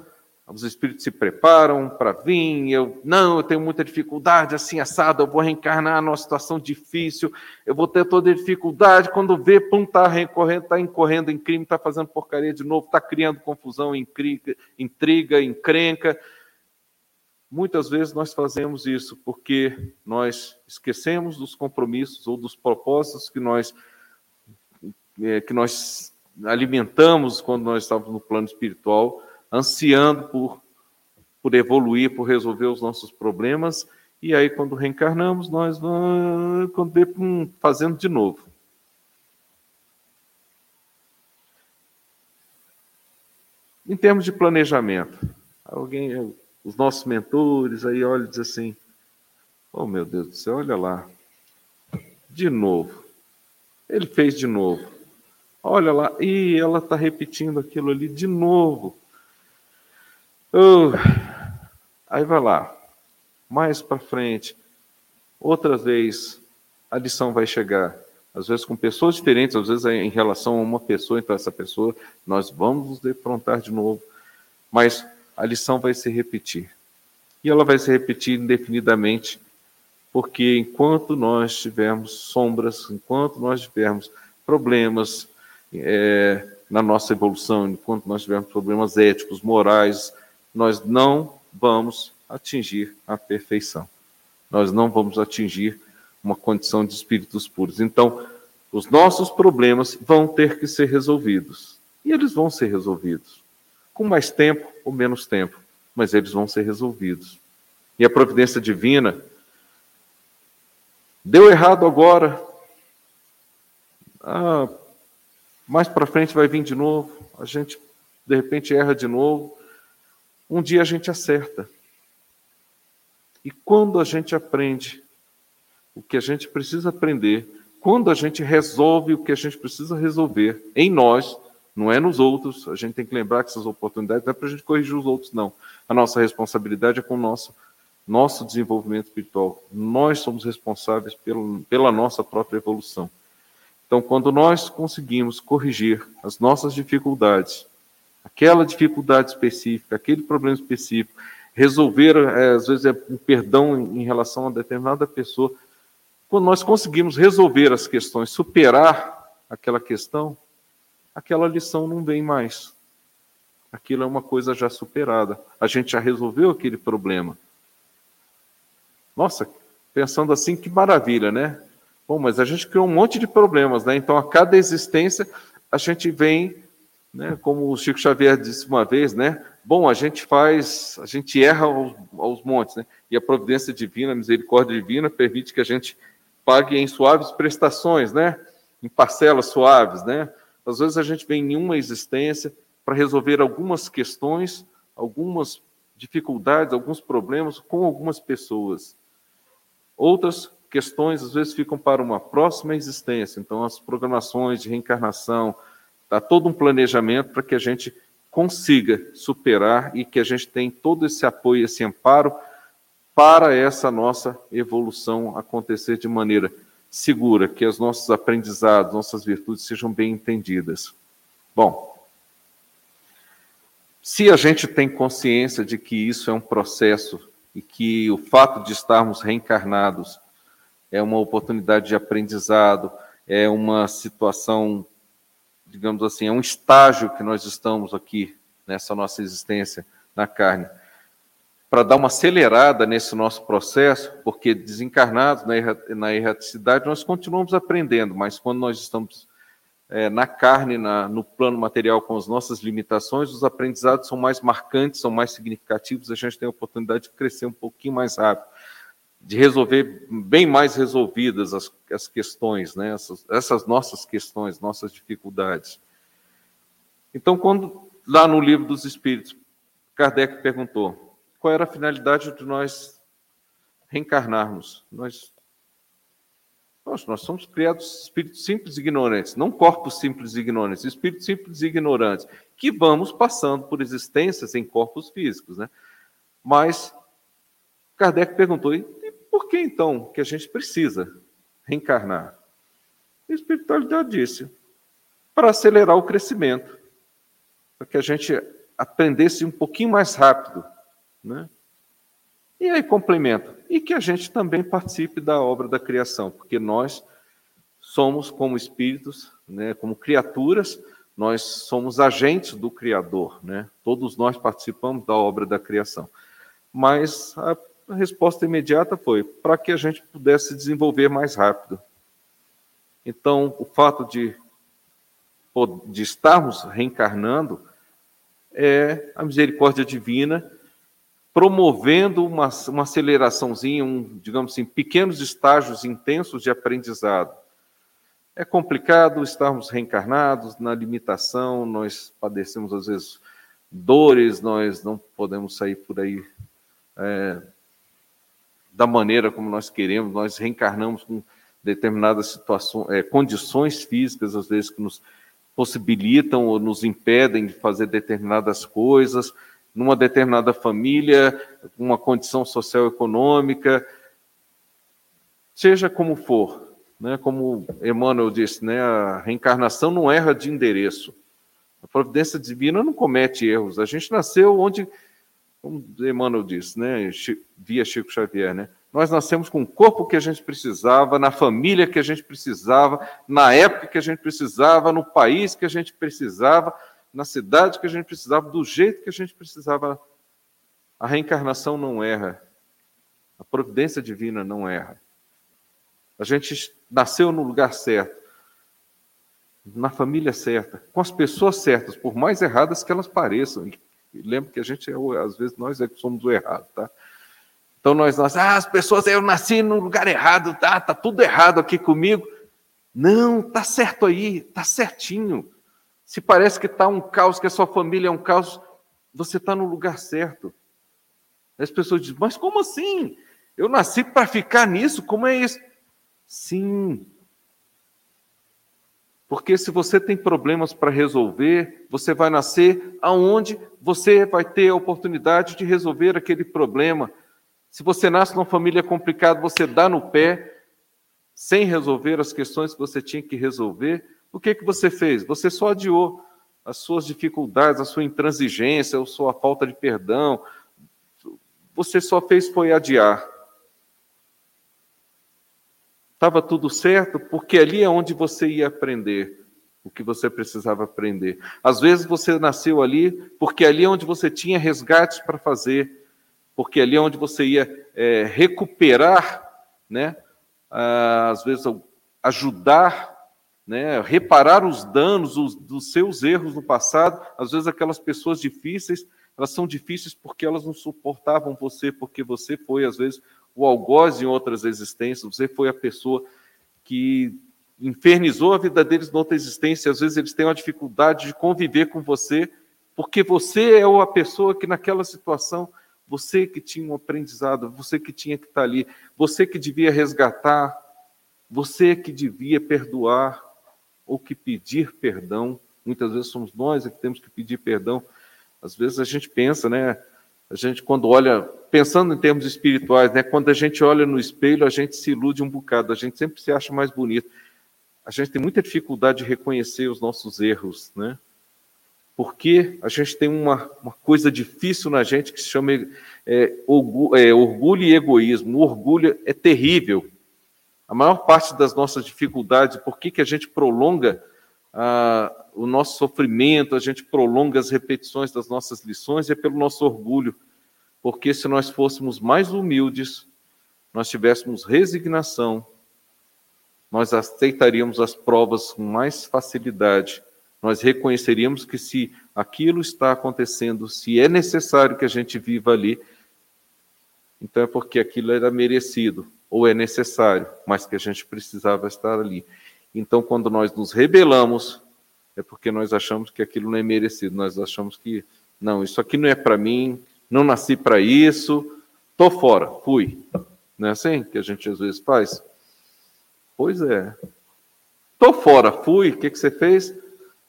os espíritos se preparam para vir, eu, não, eu tenho muita dificuldade, assim, assado, eu vou reencarnar numa situação difícil, eu vou ter toda dificuldade, quando vê, pum, está recorrendo, está incorrendo em crime, está fazendo porcaria de novo, está criando confusão, intriga, intriga, encrenca. Muitas vezes nós fazemos isso porque nós esquecemos dos compromissos ou dos propósitos que nós, é, que nós alimentamos quando nós estávamos no plano espiritual, ansiando por, por evoluir, por resolver os nossos problemas, e aí quando reencarnamos, nós vamos fazendo de novo. Em termos de planejamento, alguém, os nossos mentores aí olham e dizem assim, oh meu Deus do céu, olha lá, de novo, ele fez de novo, olha lá, e ela está repetindo aquilo ali de novo. Uh, aí vai lá, mais para frente, outra vez a lição vai chegar. Às vezes com pessoas diferentes, às vezes em relação a uma pessoa, então essa pessoa, nós vamos nos defrontar de novo. Mas a lição vai se repetir. E ela vai se repetir indefinidamente, porque enquanto nós tivermos sombras, enquanto nós tivermos problemas é, na nossa evolução, enquanto nós tivermos problemas éticos, morais, nós não vamos atingir a perfeição. Nós não vamos atingir uma condição de espíritos puros. Então, os nossos problemas vão ter que ser resolvidos. E eles vão ser resolvidos. Com mais tempo ou menos tempo, mas eles vão ser resolvidos. E a providência divina deu errado agora. Ah, mais para frente vai vir de novo. A gente de repente erra de novo. Um dia a gente acerta. E quando a gente aprende o que a gente precisa aprender, quando a gente resolve o que a gente precisa resolver em nós, não é nos outros, a gente tem que lembrar que essas oportunidades não é para a gente corrigir os outros, não. A nossa responsabilidade é com o nosso, nosso desenvolvimento espiritual. Nós somos responsáveis pelo, pela nossa própria evolução. Então, quando nós conseguimos corrigir as nossas dificuldades, aquela dificuldade específica, aquele problema específico, resolver, é, às vezes, é um perdão em relação a determinada pessoa. Quando nós conseguimos resolver as questões, superar aquela questão, aquela lição não vem mais. Aquilo é uma coisa já superada. A gente já resolveu aquele problema. Nossa, pensando assim, que maravilha, né? Bom, mas a gente criou um monte de problemas, né? Então, a cada existência, a gente vem, né, como o Chico Xavier disse uma vez, né? Bom, a gente faz, a gente erra aos, aos montes, né? E a providência divina, a misericórdia divina permite que a gente pague em suaves prestações, né? Em parcelas suaves, né? Às vezes a gente vem em uma existência para resolver algumas questões, algumas dificuldades, alguns problemas com algumas pessoas. Outras questões às vezes ficam para uma próxima existência. Então as programações de reencarnação, está todo um planejamento para que a gente consiga superar e que a gente tenha todo esse apoio, esse amparo para essa nossa evolução acontecer de maneira segura, que os nossos aprendizados, nossas virtudes sejam bem entendidas. Bom, se a gente tem consciência de que isso é um processo e que o fato de estarmos reencarnados é uma oportunidade de aprendizado, é uma situação digamos assim, é um estágio que nós estamos aqui nessa nossa existência na carne, para dar uma acelerada nesse nosso processo, porque desencarnados na erraticidade nós continuamos aprendendo, mas quando nós estamos é, na carne, na, no plano material com as nossas limitações, os aprendizados são mais marcantes, são mais significativos, a gente tem a oportunidade de crescer um pouquinho mais rápido de resolver bem mais resolvidas as, as questões, né? essas, essas nossas questões, nossas dificuldades. Então, quando lá no livro dos Espíritos, Kardec perguntou qual era a finalidade de nós reencarnarmos. Nós, nós, nós somos criados espíritos simples e ignorantes, não corpos simples e ignorantes, espíritos simples e ignorantes, que vamos passando por existências em corpos físicos, né? Mas Kardec perguntou: por que então que a gente precisa reencarnar? A espiritualidade disse: para acelerar o crescimento, para que a gente aprendesse um pouquinho mais rápido, né? E aí complementa, e que a gente também participe da obra da criação, porque nós somos como espíritos, né, como criaturas, nós somos agentes do Criador, né? Todos nós participamos da obra da criação. Mas a a resposta imediata foi para que a gente pudesse desenvolver mais rápido. Então, o fato de, de estarmos reencarnando é a misericórdia divina promovendo uma, uma aceleraçãozinha, um, digamos assim, pequenos estágios intensos de aprendizado. É complicado estarmos reencarnados na limitação, nós padecemos às vezes dores, nós não podemos sair por aí é, da maneira como nós queremos, nós reencarnamos com determinadas situações, é, condições físicas, às vezes, que nos possibilitam ou nos impedem de fazer determinadas coisas, numa determinada família, uma condição social econômica, seja como for, né? como Emmanuel disse, né? a reencarnação não erra de endereço. A providência divina não comete erros. A gente nasceu onde como Emmanuel disse, né, via Chico Xavier, né? Nós nascemos com o corpo que a gente precisava, na família que a gente precisava, na época que a gente precisava, no país que a gente precisava, na cidade que a gente precisava, do jeito que a gente precisava. A reencarnação não erra. A providência divina não erra. A gente nasceu no lugar certo, na família certa, com as pessoas certas, por mais erradas que elas pareçam. Lembra que a gente, é, às vezes, nós é que somos o errado, tá? Então nós, nós, ah, as pessoas, eu nasci no lugar errado, tá? Tá tudo errado aqui comigo. Não, tá certo aí, tá certinho. Se parece que está um caos, que a sua família é um caos, você está no lugar certo. As pessoas dizem, mas como assim? Eu nasci para ficar nisso? Como é isso? Sim, porque se você tem problemas para resolver, você vai nascer aonde você vai ter a oportunidade de resolver aquele problema. Se você nasce numa família complicada, você dá no pé sem resolver as questões que você tinha que resolver. O que que você fez? Você só adiou as suas dificuldades, a sua intransigência, a sua falta de perdão. Você só fez foi adiar. Estava tudo certo, porque ali é onde você ia aprender o que você precisava aprender. Às vezes você nasceu ali porque ali é onde você tinha resgates para fazer, porque ali é onde você ia é, recuperar, né? Ah, às vezes ajudar, né? reparar os danos os, dos seus erros no passado. Às vezes aquelas pessoas difíceis, elas são difíceis porque elas não suportavam você, porque você foi, às vezes, o algoz em outras existências, você foi a pessoa que infernizou a vida deles em outra existência, às vezes eles têm uma dificuldade de conviver com você, porque você é a pessoa que naquela situação, você que tinha um aprendizado, você que tinha que estar ali, você que devia resgatar, você que devia perdoar ou que pedir perdão. Muitas vezes somos nós que temos que pedir perdão. Às vezes a gente pensa, né? A gente, quando olha, pensando em termos espirituais, né, quando a gente olha no espelho, a gente se ilude um bocado, a gente sempre se acha mais bonito. A gente tem muita dificuldade de reconhecer os nossos erros, né? Porque a gente tem uma, uma coisa difícil na gente que se chama é, orgulho, é, orgulho e egoísmo. O orgulho é terrível. A maior parte das nossas dificuldades, por que, que a gente prolonga ah, o nosso sofrimento, a gente prolonga as repetições das nossas lições é pelo nosso orgulho. Porque se nós fôssemos mais humildes, nós tivéssemos resignação, nós aceitaríamos as provas com mais facilidade. Nós reconheceríamos que se aquilo está acontecendo, se é necessário que a gente viva ali, então é porque aquilo era merecido ou é necessário, mas que a gente precisava estar ali. Então, quando nós nos rebelamos, é porque nós achamos que aquilo não é merecido, nós achamos que, não, isso aqui não é para mim, não nasci para isso, tô fora, fui. Não é assim que a gente às vezes faz? Pois é. Tô fora, fui, o que, que você fez?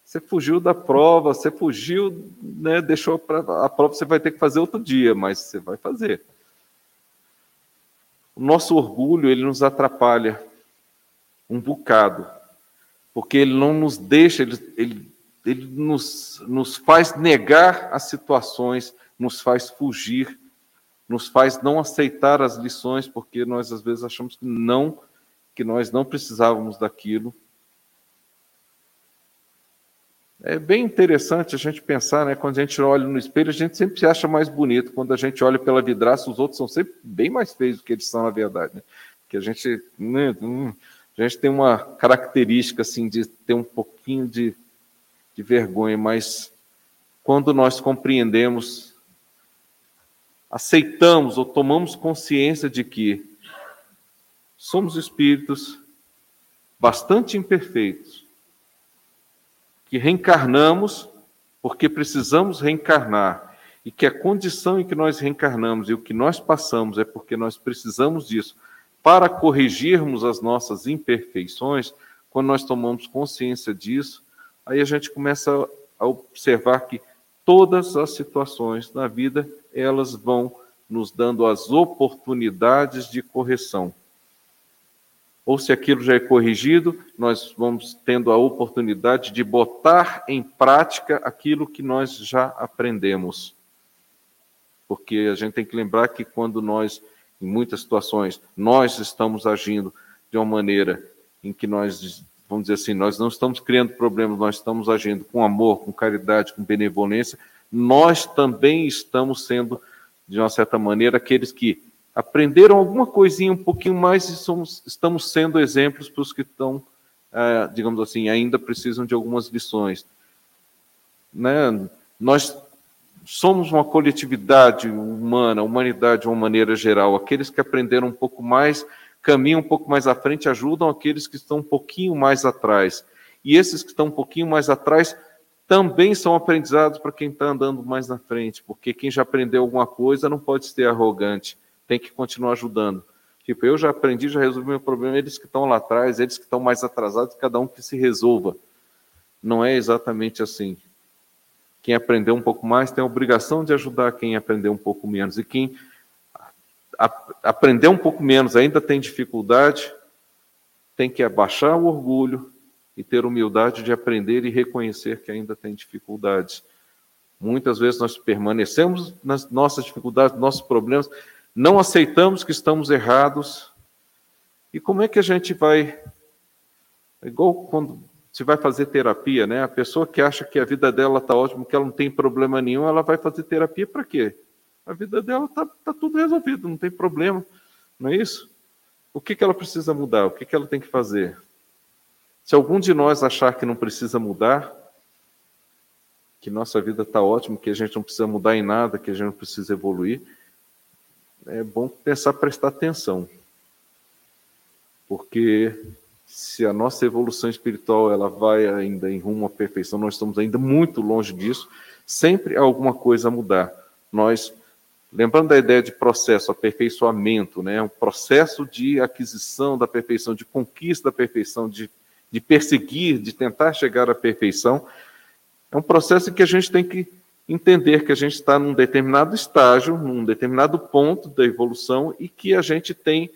Você fugiu da prova, você fugiu, né, deixou a prova, você vai ter que fazer outro dia, mas você vai fazer. O nosso orgulho, ele nos atrapalha um bocado porque ele não nos deixa, ele, ele, ele nos, nos faz negar as situações, nos faz fugir, nos faz não aceitar as lições, porque nós às vezes achamos que não, que nós não precisávamos daquilo. É bem interessante a gente pensar, né? Quando a gente olha no espelho, a gente sempre se acha mais bonito. Quando a gente olha pela vidraça, os outros são sempre bem mais feios do que eles são na verdade. Né? Que a gente né, hum, a gente tem uma característica assim de ter um pouquinho de, de vergonha, mas quando nós compreendemos, aceitamos ou tomamos consciência de que somos espíritos bastante imperfeitos, que reencarnamos porque precisamos reencarnar e que a condição em que nós reencarnamos e o que nós passamos é porque nós precisamos disso para corrigirmos as nossas imperfeições, quando nós tomamos consciência disso, aí a gente começa a observar que todas as situações na vida, elas vão nos dando as oportunidades de correção. Ou se aquilo já é corrigido, nós vamos tendo a oportunidade de botar em prática aquilo que nós já aprendemos. porque a gente tem que lembrar que quando nós, em muitas situações, nós estamos agindo de uma maneira em que nós, vamos dizer assim, nós não estamos criando problemas, nós estamos agindo com amor, com caridade, com benevolência, nós também estamos sendo, de uma certa maneira, aqueles que aprenderam alguma coisinha um pouquinho mais e somos, estamos sendo exemplos para os que estão, é, digamos assim, ainda precisam de algumas lições. Né? Nós somos uma coletividade humana, humanidade de uma maneira geral. Aqueles que aprenderam um pouco mais, caminham um pouco mais à frente, ajudam aqueles que estão um pouquinho mais atrás. E esses que estão um pouquinho mais atrás também são aprendizados para quem está andando mais na frente, porque quem já aprendeu alguma coisa não pode ser arrogante, tem que continuar ajudando. Tipo, eu já aprendi, já resolvi meu problema, eles que estão lá atrás, eles que estão mais atrasados, cada um que se resolva. Não é exatamente assim. Quem aprendeu um pouco mais tem a obrigação de ajudar quem aprendeu um pouco menos. E quem aprendeu um pouco menos, ainda tem dificuldade, tem que abaixar o orgulho e ter humildade de aprender e reconhecer que ainda tem dificuldades. Muitas vezes nós permanecemos nas nossas dificuldades, nossos problemas, não aceitamos que estamos errados. E como é que a gente vai. É igual quando você vai fazer terapia, né? A pessoa que acha que a vida dela está ótima, que ela não tem problema nenhum, ela vai fazer terapia para quê? A vida dela está tá tudo resolvido, não tem problema, não é isso? O que, que ela precisa mudar? O que, que ela tem que fazer? Se algum de nós achar que não precisa mudar, que nossa vida está ótima, que a gente não precisa mudar em nada, que a gente não precisa evoluir, é bom pensar, prestar atenção. Porque se a nossa evolução espiritual ela vai ainda em rumo à perfeição, nós estamos ainda muito longe disso, sempre há alguma coisa a mudar. Nós, lembrando da ideia de processo, aperfeiçoamento, né, um processo de aquisição da perfeição, de conquista da perfeição, de, de perseguir, de tentar chegar à perfeição, é um processo que a gente tem que entender que a gente está num determinado estágio, num determinado ponto da evolução e que a gente tem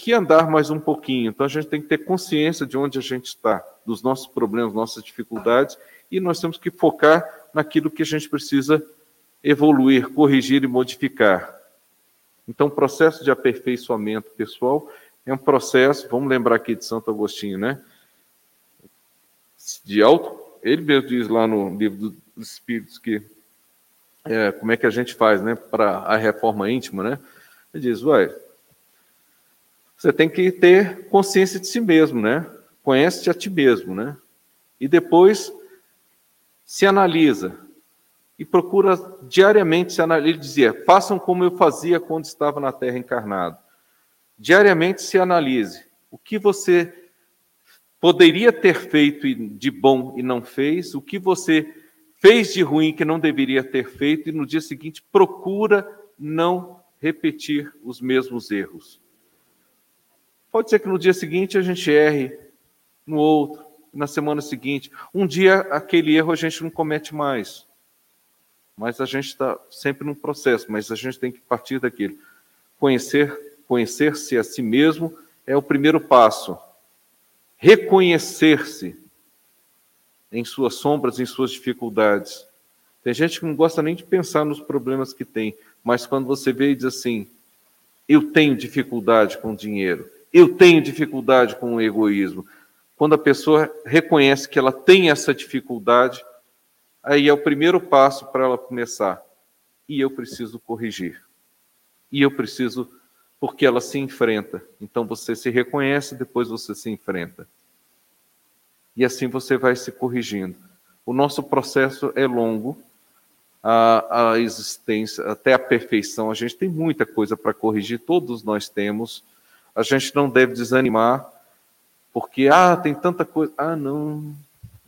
que andar mais um pouquinho. Então a gente tem que ter consciência de onde a gente está, dos nossos problemas, nossas dificuldades, e nós temos que focar naquilo que a gente precisa evoluir, corrigir e modificar. Então, o processo de aperfeiçoamento pessoal é um processo, vamos lembrar aqui de Santo Agostinho, né? De auto, ele mesmo diz lá no livro dos Espíritos que é, como é que a gente faz, né, para a reforma íntima, né? Ele diz, ué, você tem que ter consciência de si mesmo, né? Conhece-te a ti mesmo, né? E depois se analisa e procura diariamente se analisar. Ele dizia: façam como eu fazia quando estava na Terra encarnado. Diariamente se analise o que você poderia ter feito de bom e não fez, o que você fez de ruim que não deveria ter feito, e no dia seguinte procura não repetir os mesmos erros. Pode ser que no dia seguinte a gente erre, no outro, na semana seguinte. Um dia aquele erro a gente não comete mais. Mas a gente está sempre num processo, mas a gente tem que partir daquilo. Conhecer, conhecer-se a si mesmo é o primeiro passo. Reconhecer-se em suas sombras, em suas dificuldades. Tem gente que não gosta nem de pensar nos problemas que tem, mas quando você vê e diz assim: eu tenho dificuldade com dinheiro, eu tenho dificuldade com o egoísmo. Quando a pessoa reconhece que ela tem essa dificuldade, aí é o primeiro passo para ela começar. E eu preciso corrigir. E eu preciso, porque ela se enfrenta. Então você se reconhece, depois você se enfrenta. E assim você vai se corrigindo. O nosso processo é longo, a, a existência, até a perfeição. A gente tem muita coisa para corrigir, todos nós temos a gente não deve desanimar, porque, ah, tem tanta coisa. Ah, não,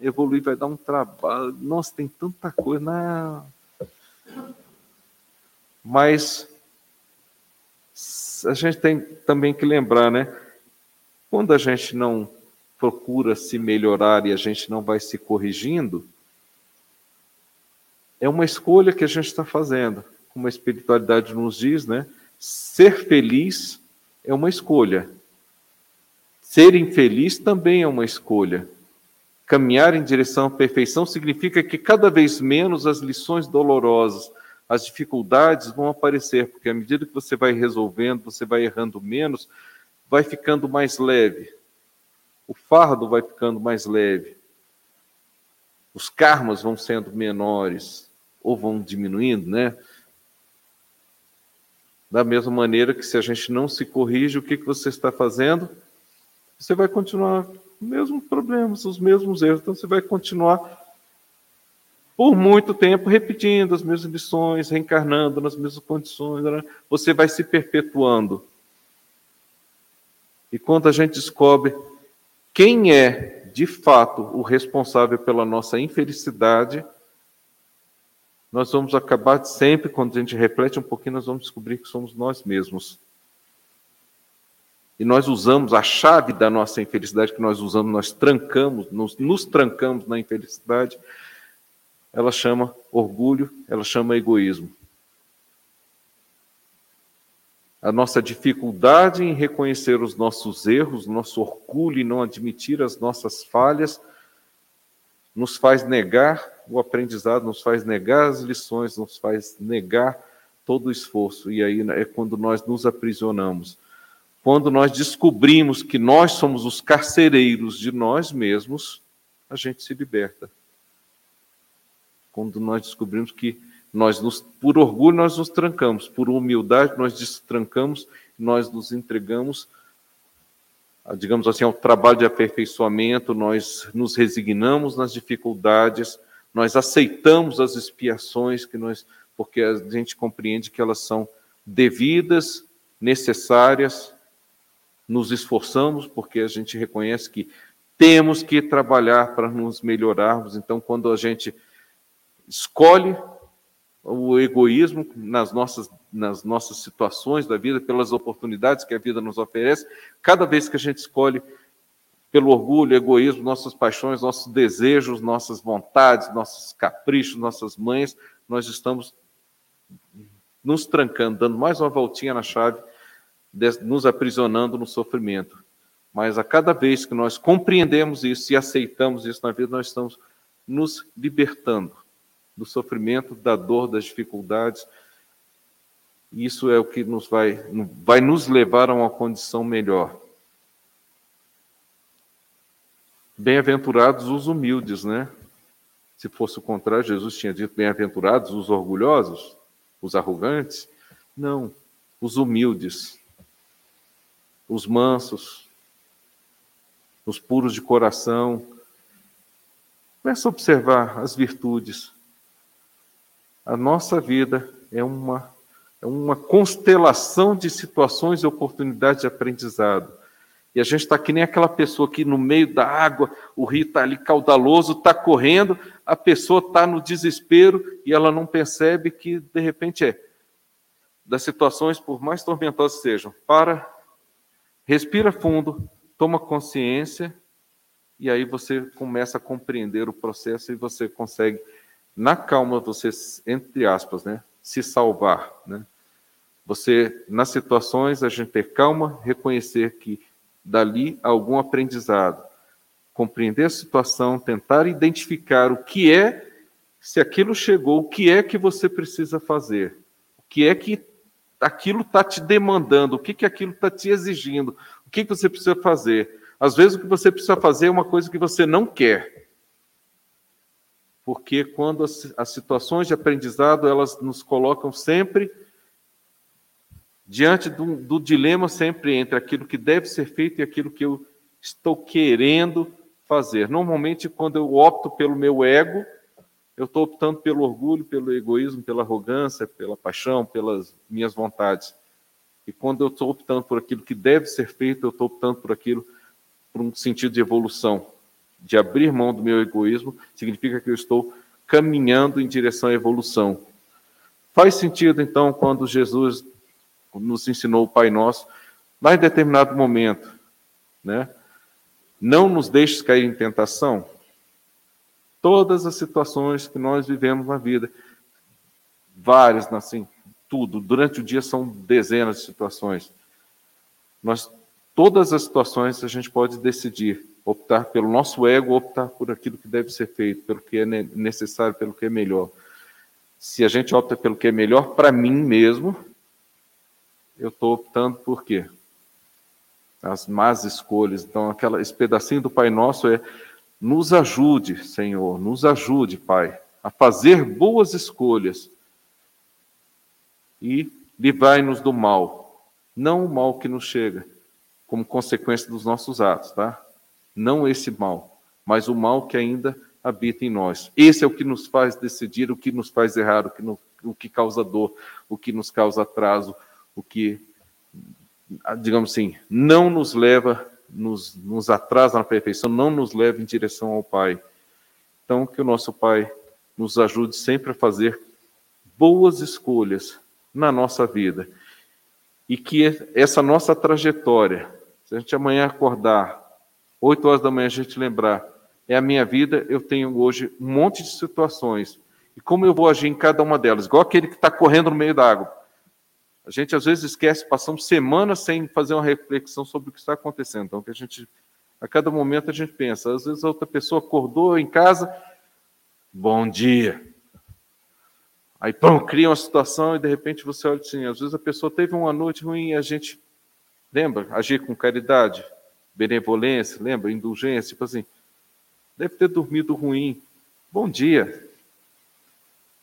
evoluir vai dar um trabalho. Nossa, tem tanta coisa. Não. Mas a gente tem também que lembrar, né? Quando a gente não procura se melhorar e a gente não vai se corrigindo, é uma escolha que a gente está fazendo. Como a espiritualidade nos diz, né? Ser feliz é uma escolha. Ser infeliz também é uma escolha. Caminhar em direção à perfeição significa que cada vez menos as lições dolorosas, as dificuldades vão aparecer, porque à medida que você vai resolvendo, você vai errando menos, vai ficando mais leve. O fardo vai ficando mais leve. Os karmas vão sendo menores ou vão diminuindo, né? Da mesma maneira que se a gente não se corrige, o que, que você está fazendo? Você vai continuar os mesmos problemas, os mesmos erros. Então você vai continuar por muito tempo repetindo as mesmas lições, reencarnando nas mesmas condições, né? você vai se perpetuando. E quando a gente descobre quem é de fato o responsável pela nossa infelicidade, nós vamos acabar sempre, quando a gente reflete um pouquinho, nós vamos descobrir que somos nós mesmos. E nós usamos a chave da nossa infelicidade que nós usamos, nós trancamos, nos, nos trancamos na infelicidade, ela chama orgulho, ela chama egoísmo. A nossa dificuldade em reconhecer os nossos erros, nosso orgulho em não admitir as nossas falhas, nos faz negar o aprendizado, nos faz negar as lições, nos faz negar todo o esforço. E aí é quando nós nos aprisionamos. Quando nós descobrimos que nós somos os carcereiros de nós mesmos, a gente se liberta quando nós descobrimos que nós nos, por orgulho nós nos trancamos, por humildade nós destrancamos, nós nos entregamos, digamos assim, ao trabalho de aperfeiçoamento, nós nos resignamos nas dificuldades, nós aceitamos as expiações que nós, porque a gente compreende que elas são devidas, necessárias, nos esforçamos porque a gente reconhece que temos que trabalhar para nos melhorarmos. Então, quando a gente escolhe o egoísmo nas nossas, nas nossas situações da vida, pelas oportunidades que a vida nos oferece. Cada vez que a gente escolhe pelo orgulho, egoísmo, nossas paixões, nossos desejos, nossas vontades, nossos caprichos, nossas mães, nós estamos nos trancando, dando mais uma voltinha na chave, nos aprisionando no sofrimento. Mas a cada vez que nós compreendemos isso e aceitamos isso na vida, nós estamos nos libertando do sofrimento, da dor, das dificuldades. Isso é o que nos vai, vai nos levar a uma condição melhor. Bem-aventurados os humildes, né? Se fosse o contrário, Jesus tinha dito bem-aventurados os orgulhosos, os arrogantes. Não, os humildes, os mansos, os puros de coração. Começa a observar as virtudes, a nossa vida é uma, é uma constelação de situações e oportunidades de aprendizado. E a gente está que nem aquela pessoa que no meio da água, o rio está ali caudaloso, está correndo, a pessoa está no desespero e ela não percebe que, de repente, é das situações, por mais tormentosas sejam, para, respira fundo, toma consciência, e aí você começa a compreender o processo e você consegue na calma você, entre aspas, né, se salvar, né? Você, nas situações, a gente ter calma, reconhecer que dali algum aprendizado, compreender a situação, tentar identificar o que é, se aquilo chegou, o que é que você precisa fazer, o que é que aquilo está te demandando, o que, que aquilo está te exigindo, o que, que você precisa fazer. Às vezes o que você precisa fazer é uma coisa que você não quer porque quando as, as situações de aprendizado elas nos colocam sempre diante do, do, dilema sempre entre aquilo que deve ser feito e aquilo que eu estou querendo fazer. Normalmente, quando eu opto pelo meu ego, eu estou optando pelo orgulho, pelo egoísmo, pela arrogância, pela paixão, pelas minhas vontades. E quando eu estou optando por aquilo que deve ser feito, eu estou optando por aquilo por um sentido de evolução de abrir mão do meu egoísmo, significa que eu estou caminhando em direção à evolução. Faz sentido, então, quando Jesus nos ensinou o Pai Nosso, lá em determinado momento, né? Não nos deixes cair em tentação. Todas as situações que nós vivemos na vida, várias, assim, tudo, durante o dia são dezenas de situações. Nós, todas as situações a gente pode decidir optar pelo nosso ego, optar por aquilo que deve ser feito, pelo que é necessário, pelo que é melhor. Se a gente opta pelo que é melhor para mim mesmo, eu estou optando por quê? As más escolhas. Então, aquela, esse pedacinho do Pai Nosso é nos ajude, Senhor, nos ajude, Pai, a fazer boas escolhas e livrai-nos do mal, não o mal que nos chega como consequência dos nossos atos, tá? Não esse mal, mas o mal que ainda habita em nós. Esse é o que nos faz decidir, o que nos faz errar, o que, no, o que causa dor, o que nos causa atraso, o que, digamos assim, não nos leva nos, nos atrasa na perfeição, não nos leva em direção ao Pai. Então, que o nosso Pai nos ajude sempre a fazer boas escolhas na nossa vida. E que essa nossa trajetória, se a gente amanhã acordar, 8 horas da manhã, a gente lembrar, é a minha vida, eu tenho hoje um monte de situações. E como eu vou agir em cada uma delas? Igual aquele que está correndo no meio da água. A gente às vezes esquece, passamos semanas sem fazer uma reflexão sobre o que está acontecendo. Então, que a gente, a cada momento a gente pensa. Às vezes a outra pessoa acordou em casa, bom dia. Aí, pum, cria uma situação e de repente você olha assim. Às vezes a pessoa teve uma noite ruim e a gente lembra, agir com caridade, benevolência, lembra, indulgência, tipo assim. Deve ter dormido ruim. Bom dia.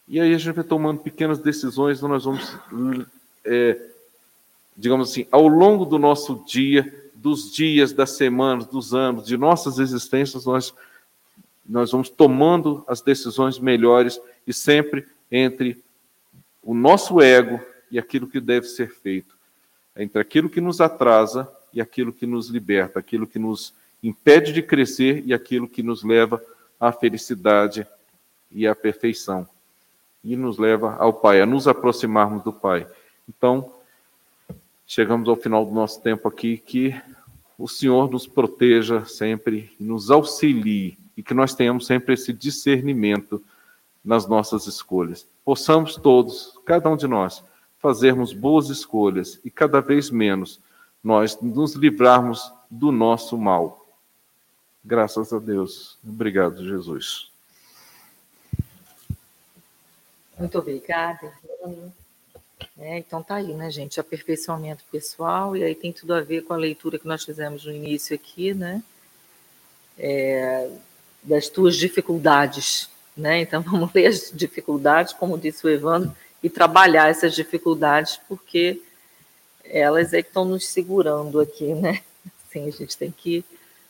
E aí a gente vai tomando pequenas decisões, nós vamos é, digamos assim, ao longo do nosso dia, dos dias, das semanas, dos anos, de nossas existências, nós, nós vamos tomando as decisões melhores e sempre entre o nosso ego e aquilo que deve ser feito, entre aquilo que nos atrasa e aquilo que nos liberta, aquilo que nos impede de crescer e aquilo que nos leva à felicidade e à perfeição. E nos leva ao Pai, a nos aproximarmos do Pai. Então, chegamos ao final do nosso tempo aqui, que o Senhor nos proteja sempre, nos auxilie e que nós tenhamos sempre esse discernimento nas nossas escolhas. Possamos todos, cada um de nós, fazermos boas escolhas e cada vez menos nós nos livrarmos do nosso mal. Graças a Deus. Obrigado, Jesus. Muito obrigada. É, então tá aí, né, gente? Aperfeiçoamento pessoal, e aí tem tudo a ver com a leitura que nós fizemos no início aqui, né? É, das tuas dificuldades, né? Então [LAUGHS] vamos ler as dificuldades, como disse o Evandro, e trabalhar essas dificuldades, porque elas é que estão nos segurando aqui, né? Sim, a gente tem que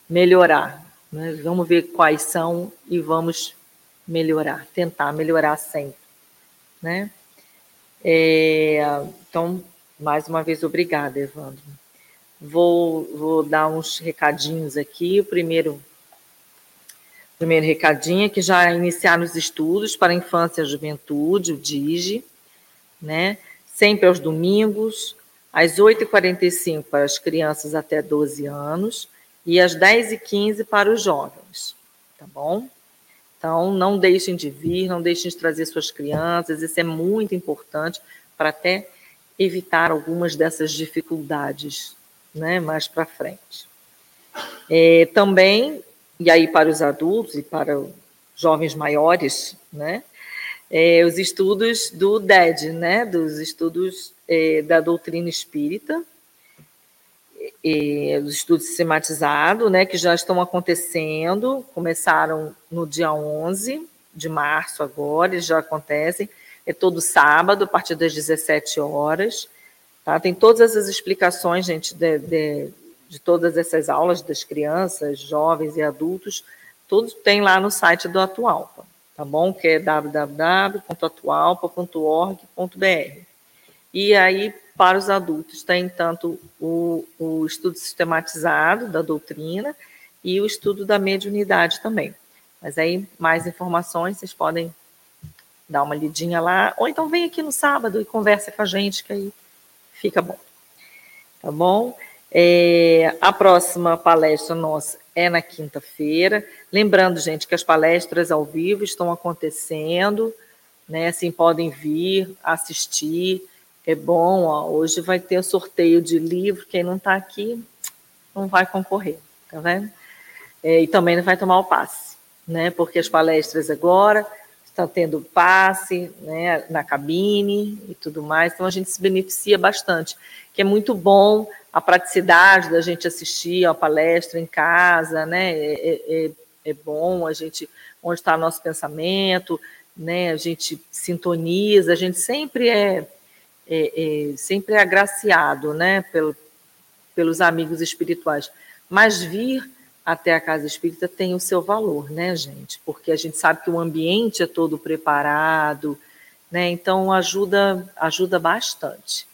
melhorar, né? Vamos ver quais são e vamos melhorar, tentar melhorar sempre, né? É, então, mais uma vez, obrigada, Evandro. Vou, vou dar uns recadinhos aqui. O primeiro, primeiro recadinho é que já iniciaram os estudos para a infância e a juventude, o DIGE, né? sempre aos domingos, às 8h45 para as crianças até 12 anos e às 10h15 para os jovens, tá bom? Então, não deixem de vir, não deixem de trazer suas crianças, isso é muito importante para até evitar algumas dessas dificuldades né, mais para frente. É, também, e aí para os adultos e para jovens maiores, né, é, os estudos do DED, né, dos estudos é, da doutrina espírita, e, os estudos sistematizados, né, que já estão acontecendo, começaram no dia 11 de março agora, eles já acontecem, é todo sábado, a partir das 17 horas, tá? Tem todas essas explicações, gente, de, de, de todas essas aulas das crianças, jovens e adultos, tudo tem lá no site do Atualpa, tá bom? Que é www.atualpa.org.br. E aí, para os adultos, tem tanto o, o estudo sistematizado da doutrina e o estudo da mediunidade também. Mas aí, mais informações, vocês podem dar uma lidinha lá, ou então vem aqui no sábado e conversa com a gente, que aí fica bom. Tá bom? É, a próxima palestra nossa é na quinta-feira. Lembrando, gente, que as palestras ao vivo estão acontecendo, né? Assim, podem vir assistir é bom, ó, hoje vai ter sorteio de livro, quem não está aqui não vai concorrer, tá vendo? É, e também não vai tomar o passe, né? Porque as palestras agora está tendo passe né, na cabine e tudo mais, então a gente se beneficia bastante, que é muito bom a praticidade da gente assistir a palestra em casa, né? É, é, é, é bom a gente onde está nosso pensamento, né? A gente sintoniza, a gente sempre é, é, é sempre agraciado, né? Pelo, pelos amigos espirituais, mas vir até a casa espírita tem o seu valor, né, gente? Porque a gente sabe que o ambiente é todo preparado, né? Então ajuda ajuda bastante,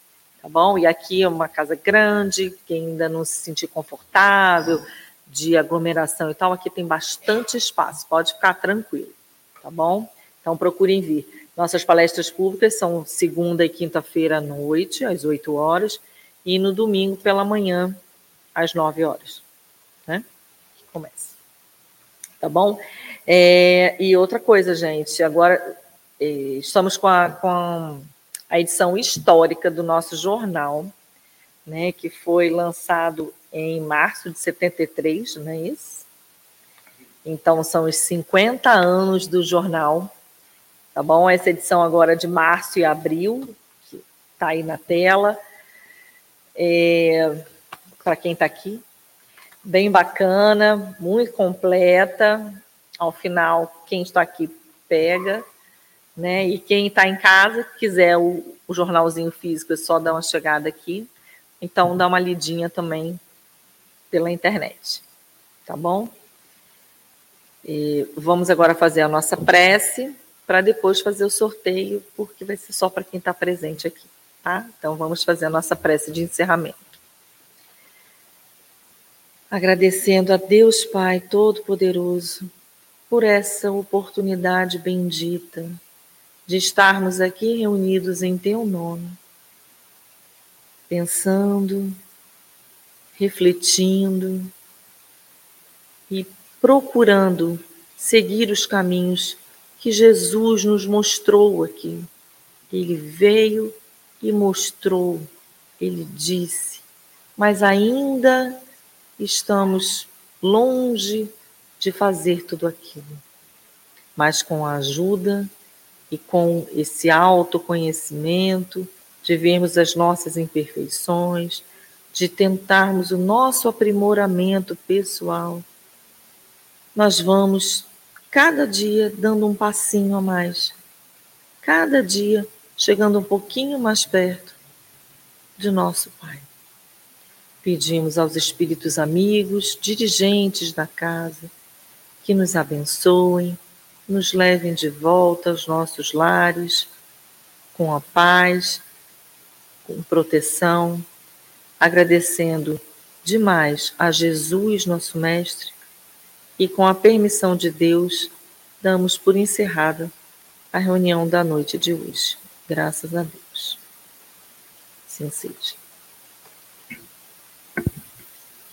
tá bom? E aqui é uma casa grande, quem ainda não se sentir confortável de aglomeração e tal, aqui tem bastante espaço, pode ficar tranquilo, tá bom? Então procurem vir. Nossas palestras públicas são segunda e quinta-feira à noite, às 8 horas, e no domingo pela manhã, às 9 horas, né? começa. Tá bom? É, e outra coisa, gente, agora é, estamos com a, com a edição histórica do nosso jornal, né, que foi lançado em março de 73, não é isso? Então, são os 50 anos do jornal, tá bom? Essa edição agora de março e abril, que está aí na tela. É, Para quem está aqui, bem bacana, muito completa. Ao final, quem está aqui pega, né? E quem está em casa, quiser o, o, jornalzinho físico, é só dar uma chegada aqui. Então, dá uma lidinha também pela internet, tá bom? E vamos agora fazer a nossa prece para depois fazer o sorteio, porque vai ser só para quem está presente aqui, tá? Então, vamos fazer a nossa prece de encerramento agradecendo a Deus Pai Todo-Poderoso por essa oportunidade bendita de estarmos aqui reunidos em Teu nome, pensando, refletindo e procurando seguir os caminhos que Jesus nos mostrou aqui. Ele veio e mostrou, ele disse, mas ainda estamos longe de fazer tudo aquilo. Mas com a ajuda e com esse autoconhecimento, de vermos as nossas imperfeições, de tentarmos o nosso aprimoramento pessoal, nós vamos cada dia dando um passinho a mais, cada dia chegando um pouquinho mais perto de nosso Pai. Pedimos aos espíritos amigos, dirigentes da casa, que nos abençoem, nos levem de volta aos nossos lares, com a paz, com proteção, agradecendo demais a Jesus, nosso Mestre, e com a permissão de Deus, damos por encerrada a reunião da noite de hoje. Graças a Deus. Sim seja.